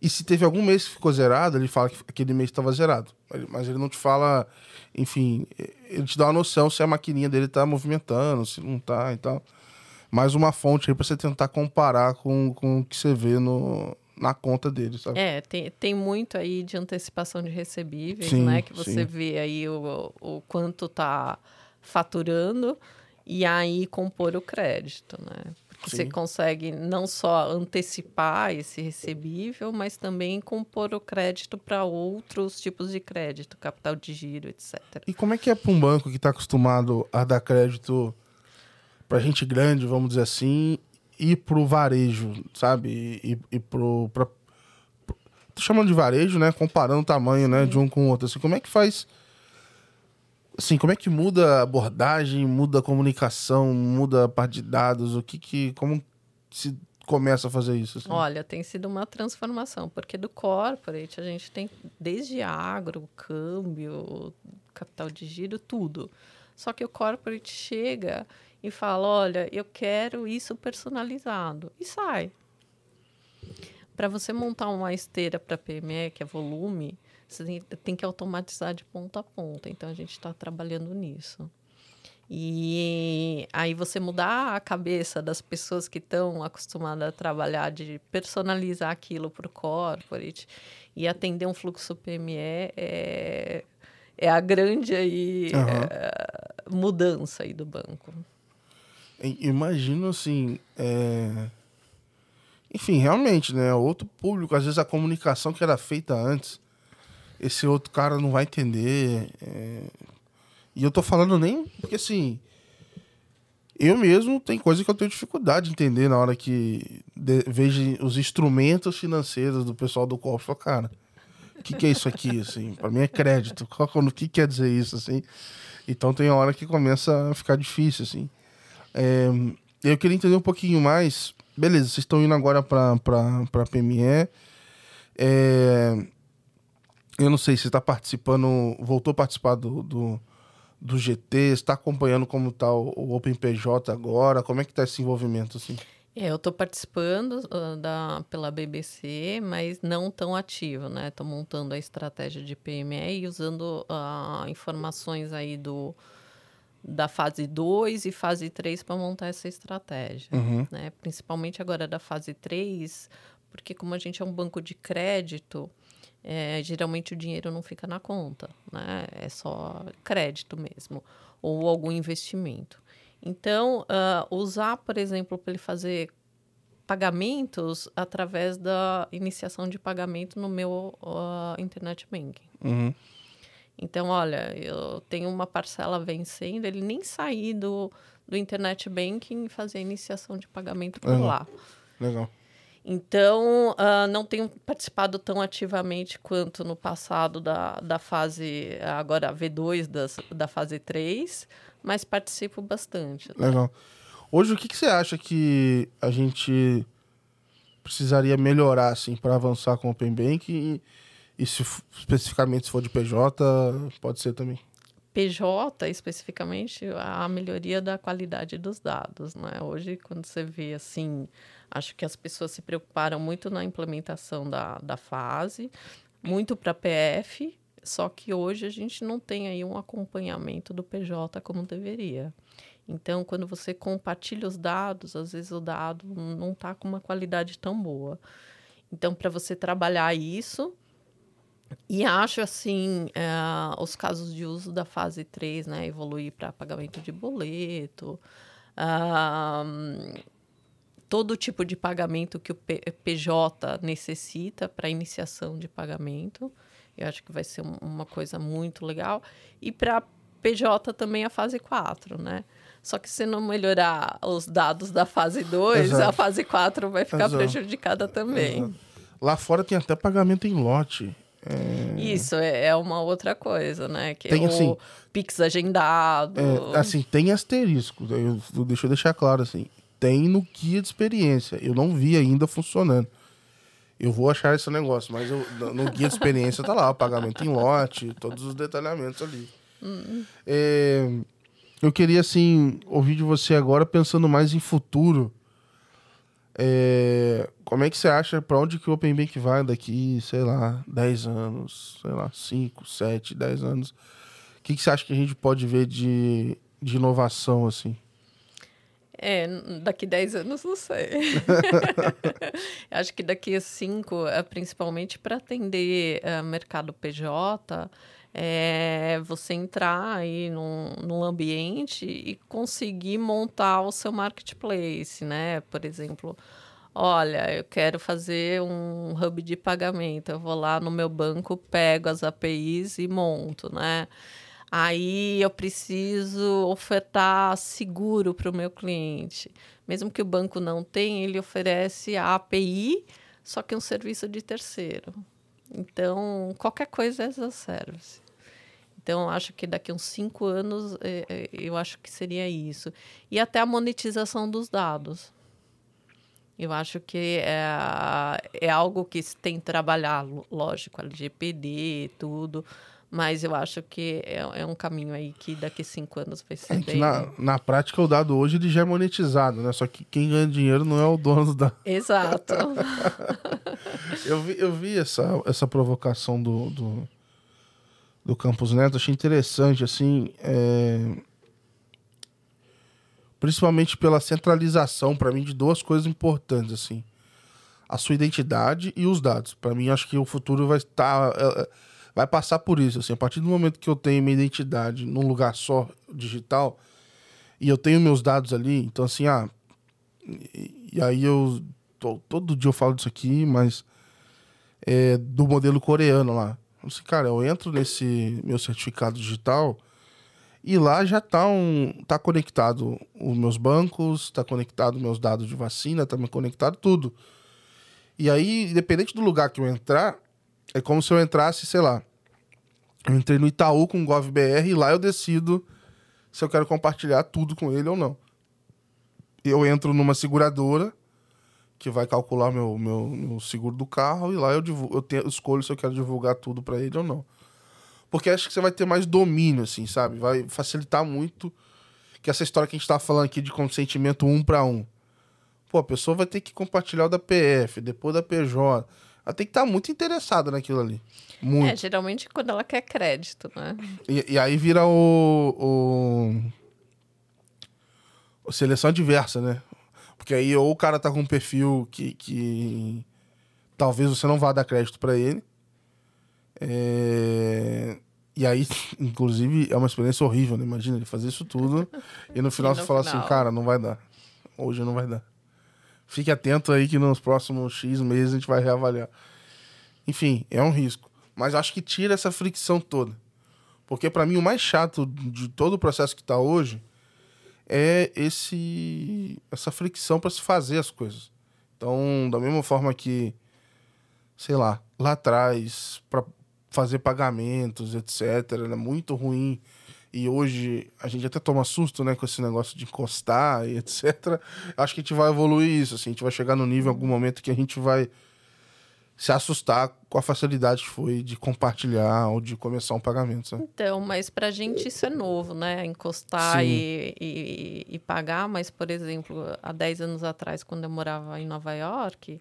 Speaker 1: E se teve algum mês que ficou zerado, ele fala que aquele mês estava zerado. Mas ele não te fala, enfim, ele te dá uma noção se a maquininha dele está movimentando, se não está e tal. Mais uma fonte aí para você tentar comparar com, com o que você vê no, na conta dele, sabe?
Speaker 2: É, tem, tem muito aí de antecipação de recebíveis, sim, né? Que você sim. vê aí o, o quanto tá faturando e aí compor o crédito, né? Você consegue não só antecipar esse recebível, mas também compor o crédito para outros tipos de crédito, capital de giro, etc.
Speaker 1: E como é que é para um banco que está acostumado a dar crédito para gente grande, vamos dizer assim, e para o varejo, sabe? E, e pro, pra, tô chamando de varejo, né? Comparando o tamanho, né, de um com o outro. Assim, como é que faz assim, como é que muda a abordagem, muda a comunicação, muda a parte de dados? O que que. Como se começa a fazer isso? Assim?
Speaker 2: Olha, tem sido uma transformação, porque do corporate a gente tem desde agro, câmbio, capital de giro, tudo. Só que o corporate chega e fala: olha, eu quero isso personalizado. E sai. Para você montar uma esteira para PME, que é volume, você tem que automatizar de ponta a ponta. Então a gente está trabalhando nisso. E aí você mudar a cabeça das pessoas que estão acostumadas a trabalhar de personalizar aquilo para o corporate e atender um fluxo PME é, é a grande aí, uhum. é, mudança aí do banco.
Speaker 1: Imagino assim, é... enfim, realmente, né? Outro público, às vezes a comunicação que era feita antes esse outro cara não vai entender. É... E eu tô falando nem porque assim. Eu mesmo tem coisa que eu tenho dificuldade de entender na hora que vejo os instrumentos financeiros do pessoal do Corpo. Falo, cara, o que, que, é isso aqui? Assim, para mim é crédito. O que quer dizer isso? Assim? Então tem hora que começa a ficar difícil. Assim. É, eu queria entender um pouquinho mais. Beleza, vocês estão indo agora para a PME. É, eu não sei se está participando, voltou a participar do, do, do GT, está acompanhando como está o, o OpenPJ agora, como é que está esse envolvimento assim?
Speaker 2: É, eu estou participando uh, da, pela BBC, mas não tão ativo, né? Estou montando a estratégia de PME e usando uh, informações aí do, da fase 2 e fase 3 para montar essa estratégia.
Speaker 1: Uhum.
Speaker 2: Né? Principalmente agora da fase 3, porque como a gente é um banco de crédito, é, geralmente o dinheiro não fica na conta, né? é só crédito mesmo, ou algum investimento. Então, uh, usar, por exemplo, para ele fazer pagamentos através da iniciação de pagamento no meu uh, internet banking.
Speaker 1: Uhum.
Speaker 2: Então, olha, eu tenho uma parcela vencendo, ele nem sair do, do internet banking e fazer a iniciação de pagamento por lá.
Speaker 1: Legal.
Speaker 2: Então, uh, não tenho participado tão ativamente quanto no passado da, da fase, agora V2 das, da fase 3, mas participo bastante.
Speaker 1: Legal. Hoje, o que, que você acha que a gente precisaria melhorar, assim, para avançar com o Open Bank? E, e se especificamente se for de PJ, pode ser também.
Speaker 2: PJ, especificamente, a melhoria da qualidade dos dados, né? Hoje, quando você vê, assim, acho que as pessoas se preocuparam muito na implementação da, da fase, muito para PF, só que hoje a gente não tem aí um acompanhamento do PJ como deveria. Então, quando você compartilha os dados, às vezes o dado não está com uma qualidade tão boa. Então, para você trabalhar isso, e acho assim, é, os casos de uso da fase 3, né, evoluir para pagamento de boleto, ah, todo tipo de pagamento que o PJ necessita para iniciação de pagamento. Eu acho que vai ser um- uma coisa muito legal. E para PJ também a fase 4, né? Só que se não melhorar os dados da fase 2,
Speaker 1: Exato.
Speaker 2: a fase 4 vai ficar
Speaker 1: Exato.
Speaker 2: prejudicada também.
Speaker 1: Lá fora tem até pagamento em lote.
Speaker 2: Isso é, é uma outra coisa, né? Que
Speaker 1: Tem,
Speaker 2: o
Speaker 1: assim,
Speaker 2: Pix agendado.
Speaker 1: É, assim, tem asterisco. Eu- deixa eu deixar claro assim. Tem no guia de experiência. Eu não vi ainda funcionando. Eu vou achar esse negócio, mas eu- no- guia de experiência tá lá, o pagamento em lote, todos os detalhamentos ali. É, eu queria, assim, ouvir de você agora, pensando mais em futuro. É, como é que você acha, para onde que o Open Bank vai daqui, sei lá, 10 anos, sei lá, 5, 7, 10 anos? O que, que você acha que a gente pode ver de, de inovação, assim?
Speaker 2: É, daqui 10 anos não sei. Acho que daqui a 5, principalmente para atender eh, mercado PJ, é você entrar aí num, num ambiente e conseguir montar o seu marketplace, né? Por exemplo, olha, eu quero fazer um hub de pagamento, eu vou lá no meu banco, pego as APIs e monto, né? Aí eu preciso ofertar seguro para o meu cliente. Mesmo que o banco não tenha, ele oferece a API, só que é um serviço de terceiro. Então, qualquer coisa é as service. Então, acho que daqui uns cinco anos, eh, eh, eu acho que seria isso. E até a monetização dos dados. Eu acho que é, é algo que se tem que trabalhar, lógico, LGPD, tudo, mas eu acho que é, é um caminho aí que daqui cinco anos vai ser
Speaker 1: É
Speaker 2: bem...
Speaker 1: na, na prática o dado hoje ele já é monetizado, né? Só que quem ganha dinheiro não é o dono do dado.
Speaker 2: Exato.
Speaker 1: Eu vi, eu vi essa, essa provocação do, do, do Campos Neto, achei interessante, assim, é, principalmente pela centralização, para mim, de duas coisas importantes, assim. A sua identidade e os dados. Para mim, acho que o futuro vai estar... é, é, vai passar por isso, assim. A partir do momento que eu tenho minha identidade num lugar só, digital, e eu tenho meus dados ali, então, assim, ah... E, e aí eu... tô- todo dia eu falo disso aqui, mas é, do modelo coreano lá. Disse, cara, eu entro nesse meu certificado digital e lá já tá um, tá conectado os meus bancos, tá conectado meus dados de vacina, tá me conectado tudo. E aí, independente do lugar que eu entrar, é como se eu entrasse, sei lá, eu entrei no Itaú com o GovBR e lá eu decido se eu quero compartilhar tudo com ele ou não. Eu entro numa seguradora que vai calcular meu, meu, meu seguro do carro e lá eu, divulgo, eu, tenho, eu escolho se eu quero divulgar tudo para ele ou não. Porque acho que você vai ter mais domínio, assim, sabe? Vai facilitar muito que essa história que a gente tá falando aqui de consentimento um para um. Pô, a pessoa vai ter que compartilhar o da PF, depois da PJ. Ela tem que estar muito interessada naquilo ali.
Speaker 2: É,
Speaker 1: Muito.
Speaker 2: geralmente quando ela quer crédito, né?
Speaker 1: E, e aí vira o, o, seleção diversa, né? Porque aí ou o cara tá com um perfil que, que talvez você não vá dar crédito para ele. É... E aí, inclusive, é uma experiência horrível, né? Imagina ele fazer isso tudo e no final e no você fala assim, cara, não vai dar. Hoje não vai dar. Fique atento aí que nos próximos X meses a gente vai reavaliar. Enfim, é um risco. Mas acho que tira essa fricção toda. Porque para mim o mais chato de todo o processo que está hoje é esse essa fricção para se fazer as coisas. Então, da mesma forma que sei lá, lá atrás para fazer pagamentos, etc, era muito ruim e hoje a gente até toma susto, né, com esse negócio de encostar e etc. Acho que a gente vai evoluir isso, assim, a gente vai chegar no nível em algum momento que a gente vai se assustar com a facilidade que foi de compartilhar ou de começar um pagamento. Sabe?
Speaker 2: Então, mas para a gente isso é novo, né? Encostar e, e, e, pagar. Mas, por exemplo, há 10 anos atrás, quando eu morava em Nova York,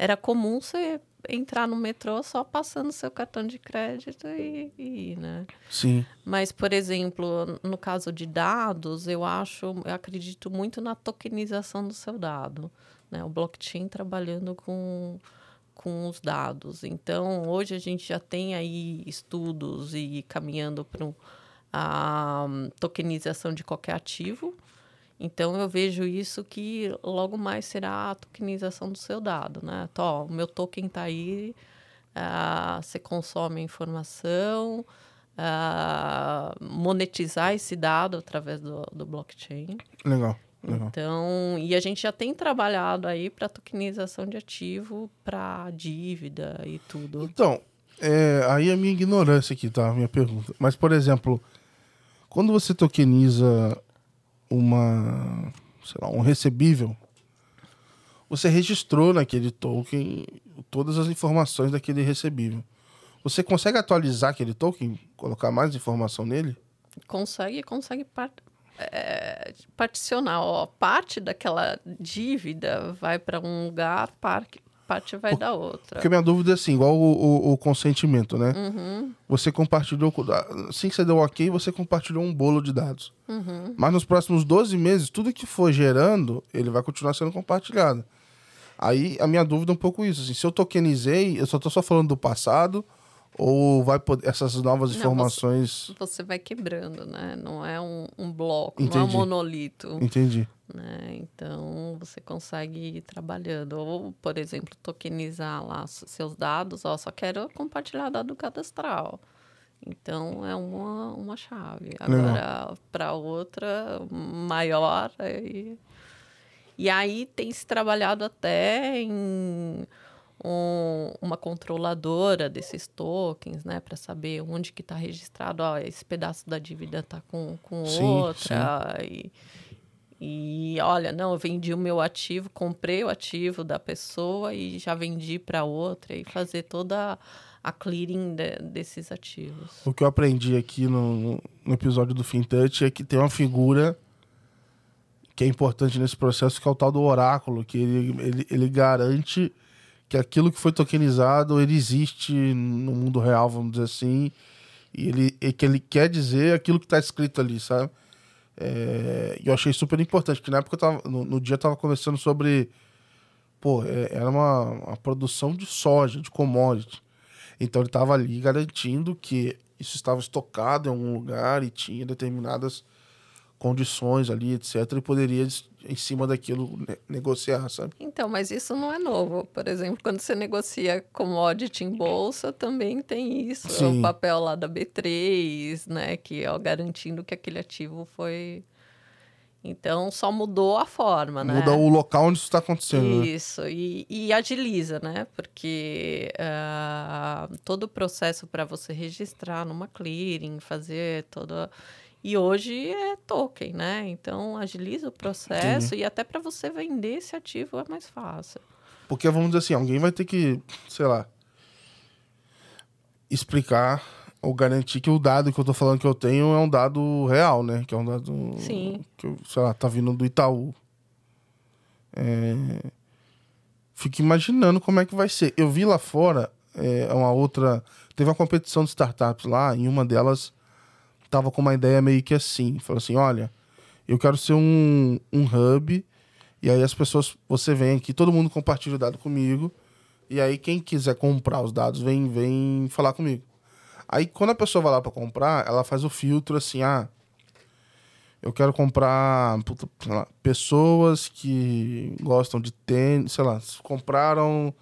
Speaker 2: era comum você entrar no metrô só passando seu cartão de crédito e, e ir, né?
Speaker 1: Sim.
Speaker 2: Mas, por exemplo, no caso de dados, eu acho, eu acredito muito na tokenização do seu dado. Né? O blockchain trabalhando com com os dados. Então, hoje a gente já tem aí estudos e caminhando para a tokenização de qualquer ativo. Então, eu vejo isso que logo mais será a tokenização do seu dado, né? Então, o meu token está aí, uh, você consome a informação, uh, monetizar esse dado através do, do blockchain.
Speaker 1: Legal.
Speaker 2: Então, e a gente já tem trabalhado aí para tokenização de ativo para dívida e tudo.
Speaker 1: Então, é, aí é a minha ignorância aqui, tá? A minha pergunta. Mas, por exemplo, quando você tokeniza uma, sei lá, um recebível, você registrou naquele token todas as informações daquele recebível. Você consegue atualizar aquele token, colocar mais informação nele?
Speaker 2: Consegue, consegue é, particionar. Ó, parte daquela dívida vai para um lugar, parte, parte vai da outra.
Speaker 1: Porque minha dúvida é assim, igual o, o, o consentimento, né? Uhum. Você compartilhou, assim que você deu ok, você compartilhou um bolo de dados. Uhum. Mas nos próximos 12 meses, tudo que for gerando, ele vai continuar sendo compartilhado. Aí a minha dúvida é um pouco isso. Assim, se eu tokenizei, eu só estou só falando do passado, ou vai poder, essas novas informações.
Speaker 2: Não, você, você, vai quebrando, né? Não é um, um bloco, Entendi. não é um monolito.
Speaker 1: Entendi.
Speaker 2: Né? Então você consegue ir trabalhando. Ou, por exemplo, tokenizar lá seus dados, ó, só quero compartilhar dado cadastral. Então é uma, uma chave. Agora, para outra maior. Aí... E aí tem se trabalhado até em um, uma controladora desses tokens, né, para saber onde que está registrado, ó, esse pedaço da dívida está com, com sim, outra sim. E, e olha, não, eu vendi o meu ativo, comprei o ativo da pessoa e já vendi para outra e fazer toda a clearing de, desses ativos.
Speaker 1: O que eu aprendi aqui no, no episódio do FinTouch é que tem uma figura que é importante nesse processo, que é o tal do oráculo, que ele, ele, ele garante que aquilo que foi tokenizado ele existe no mundo real, vamos dizer assim, e ele e que ele quer dizer aquilo que está escrito ali, sabe? É, eu achei super importante, porque na época eu tava, no, no dia eu tava conversando sobre. Pô, é, era uma, uma, produção de soja, de commodity. Então ele estava ali garantindo que isso estava estocado em algum lugar e tinha determinadas condições ali, etc. E poderia, em cima daquilo, negociar, sabe?
Speaker 2: Então, mas isso não é novo. Por exemplo, quando você negocia commodity em bolsa, também tem isso. Sim. O papel lá da B3, né? Que é garantindo que aquele ativo foi... Então, só mudou a forma, né?
Speaker 1: Muda o local onde isso está acontecendo.
Speaker 2: Né? Isso, né? e, e, agiliza, né? Porque uh, todo o processo para você registrar numa clearing, fazer toda e hoje é token, né? Então agiliza o processo e até para você vender esse ativo é mais fácil.
Speaker 1: Porque vamos dizer assim, alguém vai ter que, sei lá, explicar ou garantir que o dado que eu tô falando que eu tenho é um dado real, né? Que é um dado
Speaker 2: Sim.
Speaker 1: que, sei lá, tá vindo do Itaú. É... Fico imaginando como é que vai ser. Eu vi lá fora é, uma outra. Teve uma competição de startups lá, em uma delas tava com uma ideia meio que assim, falou assim, olha, Eu quero ser um, um hub. E aí as pessoas, você vem aqui, todo mundo compartilha o dado comigo. E aí quem quiser comprar os dados, vem, vem falar comigo. Aí quando a pessoa vai lá para comprar, ela faz o filtro assim, ah, eu quero comprar puta, lá, pessoas que gostam de tênis, sei lá, compraram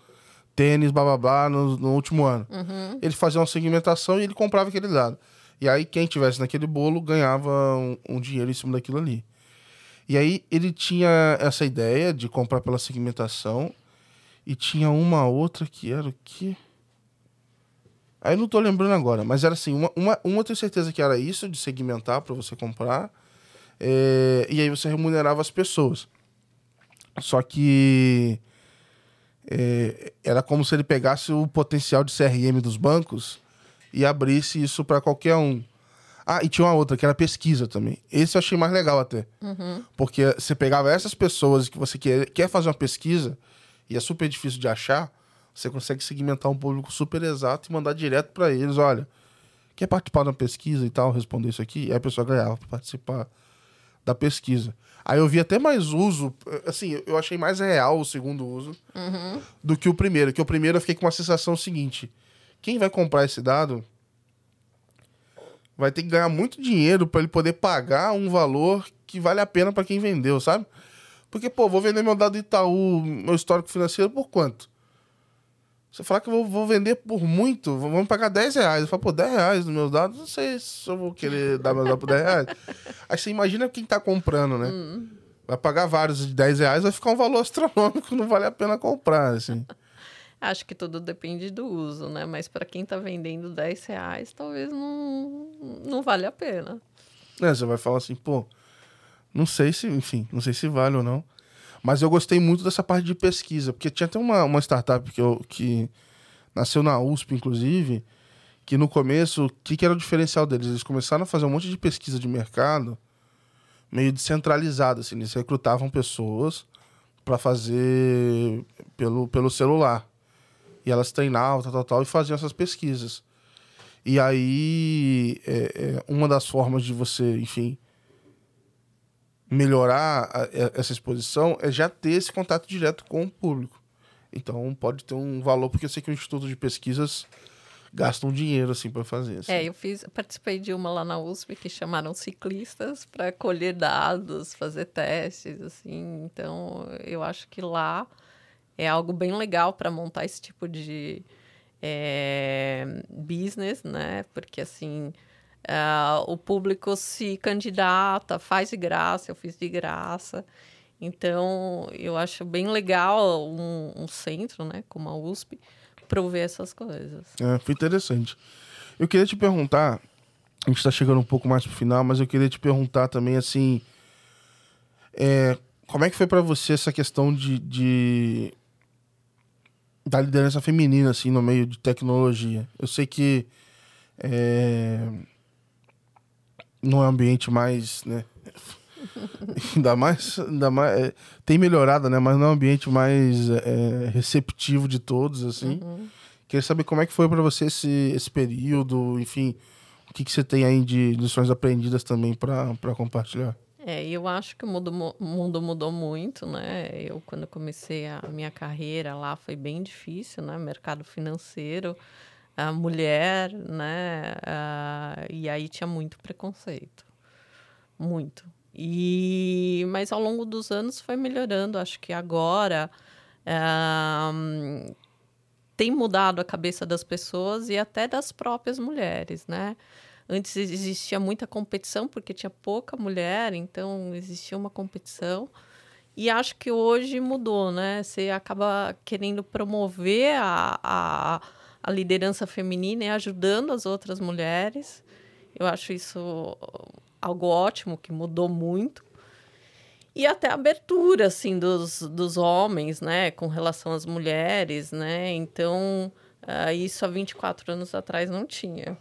Speaker 1: tênis, blá blá blá, no, no último ano.
Speaker 2: Uhum.
Speaker 1: Ele fazia uma segmentação e ele comprava aquele dado. E aí quem tivesse naquele bolo ganhava um, um dinheiro em cima daquilo ali. E aí ele tinha essa ideia de comprar pela segmentação e tinha uma outra que era o quê? Aí não tô lembrando agora, mas era assim, uma, uma, uma eu tenho certeza que era isso, de segmentar para você comprar. É, e aí você remunerava as pessoas. Só que é, era como se ele pegasse o potencial de CRM dos bancos e abrisse isso para qualquer um. Ah, e tinha uma outra, que era pesquisa também. Esse eu achei mais legal até.
Speaker 2: Uhum.
Speaker 1: Porque você pegava essas pessoas que você quer, quer fazer uma pesquisa, e é super difícil de achar, você consegue segmentar um público super exato e mandar direto para eles, olha, quer participar da pesquisa e tal, responder isso aqui? E a pessoa ganhava para participar da pesquisa. Aí eu vi até mais uso, assim, eu achei mais real o segundo uso
Speaker 2: Uhum.
Speaker 1: do que o primeiro. Que o primeiro eu fiquei com uma sensação seguinte: quem vai comprar esse dado vai ter que ganhar muito dinheiro para ele poder pagar um valor que vale a pena para quem vendeu, sabe? Porque, pô, vou vender meu dado Itaú, meu histórico financeiro, por quanto? Você falar que eu vou, vou vender por muito, vamos pagar 10 reais. Eu falo, pô, 10 reais nos meus dados, não sei se eu vou querer dar meus dados por 10 reais. Aí você imagina quem tá comprando, né? Vai pagar vários de 10 reais, vai ficar um valor astronômico, não vale a pena comprar, assim.
Speaker 2: Acho que tudo depende do uso, né? Mas para quem tá vendendo 10 reais, talvez não, não vale a pena.
Speaker 1: É, você vai falar assim, pô, não sei se, enfim, não sei se vale ou não. Mas eu gostei muito dessa parte de pesquisa, porque tinha até uma, uma startup que, eu, que nasceu na USP, inclusive, que no começo, o que, que era o diferencial deles? Eles começaram a fazer um monte de pesquisa de mercado meio descentralizada, assim, eles recrutavam pessoas para fazer pelo, pelo celular. E elas treinavam, tal, tal, tal, e faziam essas pesquisas. E aí, é, é, uma das formas de você, enfim, melhorar a- a- essa exposição é já ter esse contato direto com o público. Então, pode ter um valor, porque eu sei que o Instituto de Pesquisas gasta um dinheiro, assim, para fazer. assim.
Speaker 2: É, eu fiz, participei de uma lá na USP que chamaram ciclistas para colher dados, fazer testes, assim. Então, eu acho que lá é algo bem legal para montar esse tipo de é, business, né? Porque assim ah, o público se candidata, faz de graça, eu fiz de graça. Então, eu acho bem legal um, um centro, né, como a USP, prover essas coisas.
Speaker 1: É, foi interessante. Eu queria te perguntar, a gente tá chegando um pouco mais pro final, mas eu queria te perguntar também, assim, é, como é que foi para você essa questão de, de- da liderança feminina, assim, no meio de tecnologia? Eu sei que é, não é um ambiente mais, né, ainda mais, ainda mais é, tem melhorado, né, mas não é um ambiente mais é, receptivo de todos, assim. Queria saber como é que foi para você esse, esse período, enfim, o que, que você tem aí de lições aprendidas também para compartilhar.
Speaker 2: É, eu acho que o mundo, mundo mudou muito, né? Eu, quando comecei a minha carreira lá, foi bem difícil, né? Mercado financeiro, a mulher, né? E aí tinha muito preconceito. Muito. E, mas ao longo dos anos foi melhorando. Acho que agora ah, tem mudado a cabeça das pessoas e até das próprias mulheres, né? Antes existia muita competição porque tinha pouca mulher, então existia uma competição. E acho que hoje mudou, né? Você acaba querendo promover a, a, a liderança feminina e ajudando as outras mulheres. Eu acho isso algo ótimo, que mudou muito. E até a abertura, assim, dos, dos homens, né? Com relação às mulheres, né? Então, ah, isso há 24 anos atrás não tinha.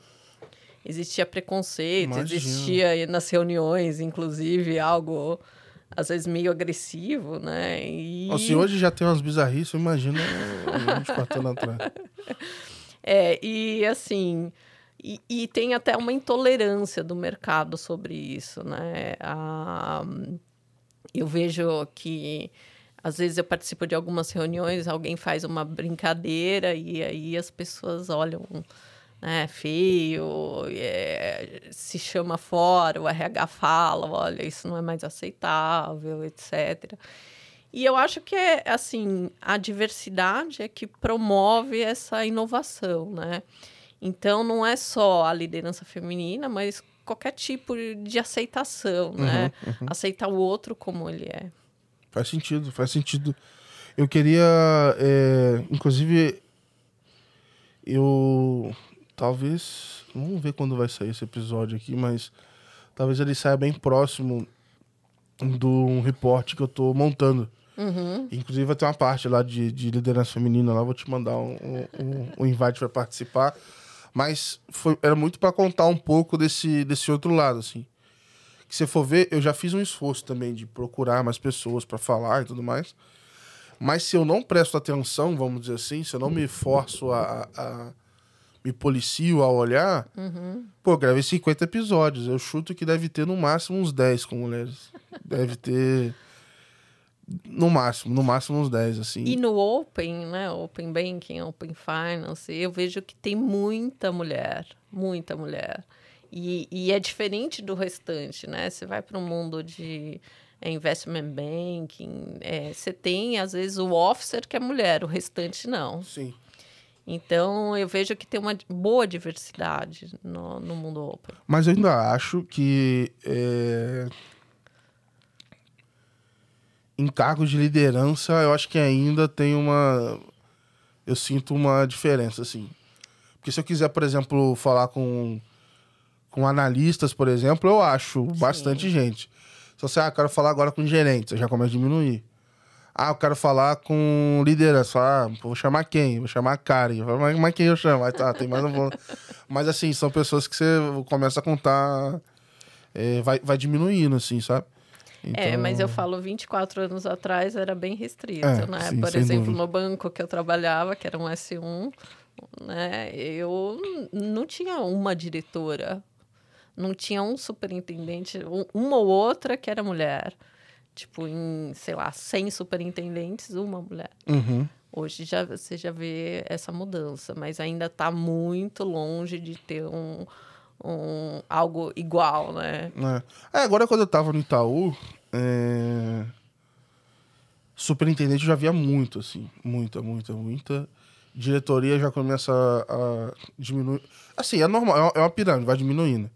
Speaker 2: Existia preconceito,
Speaker 1: Imagino.
Speaker 2: existia nas reuniões, inclusive, algo às vezes meio agressivo, né? E...
Speaker 1: Ó, Se hoje já tem umas bizarrices, imagina uns 24 anos atrás.
Speaker 2: É, e assim, e, e, tem até uma intolerância do mercado sobre isso, né? Ah, eu vejo que às vezes eu participo de algumas reuniões, alguém faz uma brincadeira e aí as pessoas olham né, feio, é, se chama fora, o RH fala, olha, isso não é mais aceitável, etc. E eu acho que é assim, a diversidade é que promove essa inovação, né? Então não é só a liderança feminina, mas qualquer tipo de aceitação, uhum, né? Uhum. Aceitar o outro como ele é.
Speaker 1: Faz sentido, faz sentido. Eu queria, é, inclusive, eu talvez, vamos ver quando vai sair esse episódio aqui, mas talvez ele saia bem próximo do um reporte que eu tô montando. Uhum. Inclusive vai ter uma parte lá de, de liderança feminina lá, vou te mandar um, um, um invite para participar. Mas foi, era muito para contar um pouco desse, desse outro lado, assim. Que se for ver, eu já fiz um esforço também de procurar mais pessoas para falar e tudo mais. Mas se eu não presto atenção, vamos dizer assim, se eu não me forço a, a me policio a olhar, uhum. pô, gravei 50 episódios. Eu chuto que deve ter no máximo uns 10 com mulheres. deve ter. No máximo, no máximo uns 10, assim.
Speaker 2: E no Open, né? Open Banking, Open Finance, eu vejo que tem muita mulher, muita mulher. E, e é diferente do restante, né? Você vai para o mundo de é, investment banking, é, você tem, às vezes, o officer que é mulher, o restante não.
Speaker 1: Sim.
Speaker 2: Então, eu vejo que tem uma boa diversidade no, no mundo open.
Speaker 1: Mas eu ainda acho que é, em cargos de liderança, eu acho que ainda tem uma. Eu sinto uma diferença, assim. Porque se eu quiser, por exemplo, falar com, com analistas, por exemplo, eu acho Sim. bastante gente. Se você, ah, quero falar agora com gerentes, eu já começo a diminuir. Ah, eu quero falar com liderança. Ah, vou chamar quem? Vou chamar a Karen. Mas, mas quem eu chamo? Ah, tá, tem mais um. mas assim, são pessoas que você começa a contar. É, vai, vai diminuindo, assim, sabe?
Speaker 2: Então... É, mas eu falo 24 anos atrás era bem restrito, é, né? Sim, Por exemplo, dúvida. no banco que eu trabalhava, que era um S1, né? Eu não tinha uma diretora, não tinha um superintendente, uma ou outra que era mulher. Tipo, em, sei lá, 100 superintendentes, uma mulher.
Speaker 1: Uhum.
Speaker 2: Hoje já, você já vê essa mudança, mas ainda está muito longe de ter um, um, algo igual, né?
Speaker 1: É. é agora quando eu tava no Itaú, é... superintendente eu já via muito, assim. Muita, muita, muita. Diretoria já começa a, a diminuir. Assim, é normal, é uma pirâmide, vai diminuindo.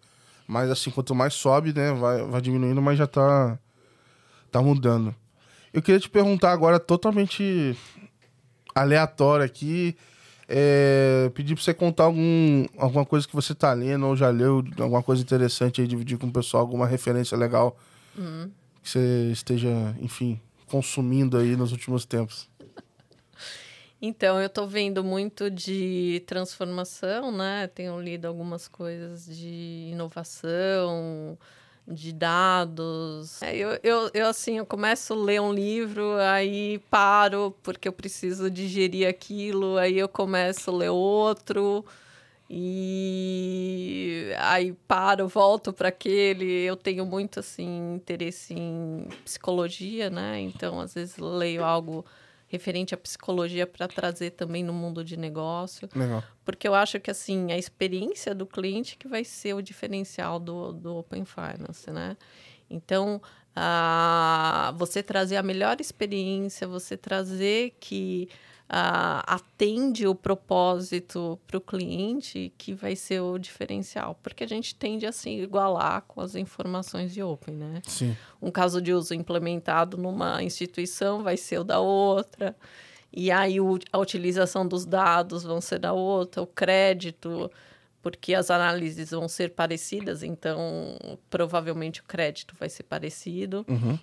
Speaker 1: Mas assim, quanto mais sobe, né, vai, vai diminuindo, mas já tá, tá mudando. Eu queria te perguntar agora, totalmente aleatório aqui, é, pedir pra você contar algum, alguma coisa que você tá lendo ou já leu, alguma coisa interessante aí, dividir com o pessoal, alguma referência legal uhum. que você esteja, enfim, consumindo aí nos últimos tempos.
Speaker 2: Então, eu estou vendo muito de transformação, né? Tenho lido algumas coisas de inovação, de dados. É, eu, eu, eu, assim, eu começo a ler um livro, aí paro porque eu preciso digerir aquilo, aí eu começo a ler outro, e aí paro, volto para aquele. Eu tenho muito, assim, interesse em psicologia, né? Então, às vezes, leio algo referente à psicologia para trazer também no mundo de negócio.
Speaker 1: Legal.
Speaker 2: Porque eu acho que assim, a experiência do cliente que vai ser o diferencial do, do Open Finance, né? Então, ah, você trazer a melhor experiência, você trazer que uh, atende o propósito para o cliente, que vai ser o diferencial. Porque a gente tende a se igualar com as informações de Open, né?
Speaker 1: Sim.
Speaker 2: Um caso de uso implementado numa instituição vai ser o da outra. E aí o, a utilização dos dados vão ser da outra, o crédito, porque as análises vão ser parecidas, então provavelmente o crédito vai ser parecido.
Speaker 1: Uhum.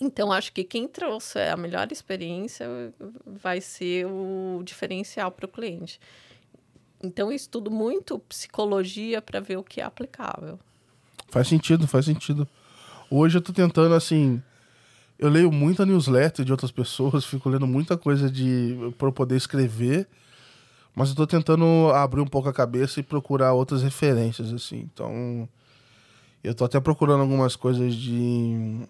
Speaker 2: Então, acho que quem trouxe a melhor experiência vai ser o diferencial para o cliente. Então, eu estudo muito psicologia para ver o que é aplicável.
Speaker 1: Faz sentido, faz sentido. Hoje eu estou tentando, assim. Eu leio muita newsletter de outras pessoas, fico lendo muita coisa de para poder escrever, Mas eu tô tentando abrir um pouco a cabeça e procurar outras referências, assim. Então, eu tô até procurando algumas coisas de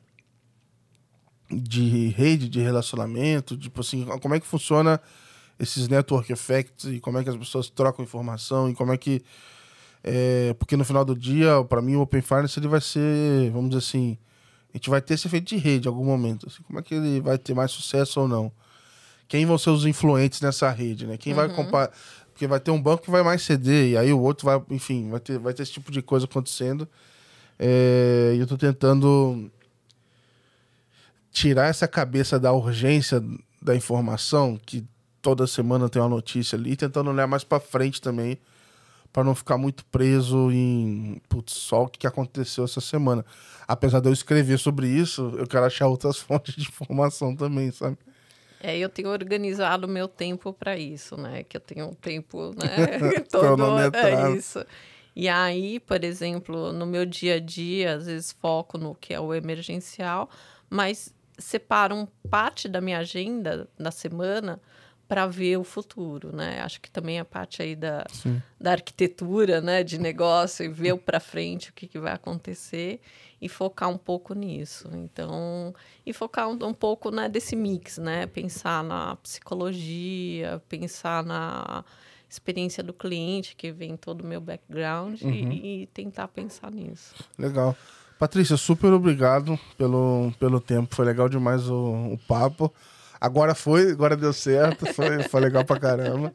Speaker 1: de rede de relacionamento, tipo assim, como é que funciona esses network effects e como é que as pessoas trocam informação e como é que é, porque no final do dia, para mim o Open Finance ele vai ser, vamos dizer assim, a gente vai ter esse efeito de rede em algum momento, assim, como é que ele vai ter mais sucesso ou não? Quem vão ser os influentes nessa rede, né? Quem uhum. vai comprar porque vai ter um banco que vai mais ceder e aí o outro vai, enfim, vai ter, vai ter esse tipo de coisa acontecendo. É, e eu tô tentando tirar essa cabeça da urgência da informação, que toda semana tem uma notícia ali, tentando olhar mais para frente também, para não ficar muito preso em putz, só o que aconteceu essa semana. Apesar de eu escrever sobre isso, eu quero achar outras fontes de informação também, sabe?
Speaker 2: É, eu tenho organizado meu tempo para isso, né? Que eu tenho um tempo, né? Todo é isso. E aí, por exemplo, no meu dia a dia, às vezes foco no que é o emergencial, mas separo parte da minha agenda da semana para ver o futuro, né? Acho que também a parte aí da, da arquitetura, né, de negócio e ver para frente o que, que vai acontecer e focar um pouco nisso. Então, e focar um, um pouco né, desse mix, né? Pensar na psicologia, pensar na experiência do cliente, que vem todo o meu background, uhum. e, e tentar pensar nisso.
Speaker 1: Legal. Patrícia, super obrigado pelo, pelo tempo. Foi legal demais o, o papo. Agora foi, agora deu certo. Foi, foi legal pra caramba.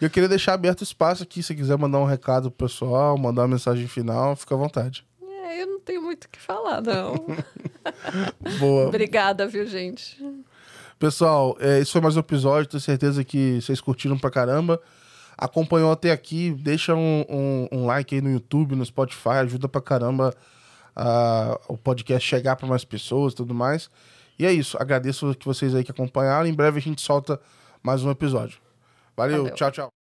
Speaker 1: E eu queria deixar aberto o espaço aqui. Se quiser mandar um recado pro pessoal, mandar uma mensagem final, fica à vontade.
Speaker 2: É, eu não tenho muito o que falar, não.
Speaker 1: Boa.
Speaker 2: Obrigada, viu, gente?
Speaker 1: Pessoal, é, esse foi mais um episódio. Tenho certeza que vocês curtiram pra caramba. Acompanhou até aqui, deixa um, um, um like aí no YouTube, no Spotify, ajuda pra caramba o podcast chegar para mais pessoas e tudo mais. E é isso. Agradeço que vocês aí que acompanharam. Em breve a gente solta mais um episódio. Valeu, Valeu. tchau, tchau.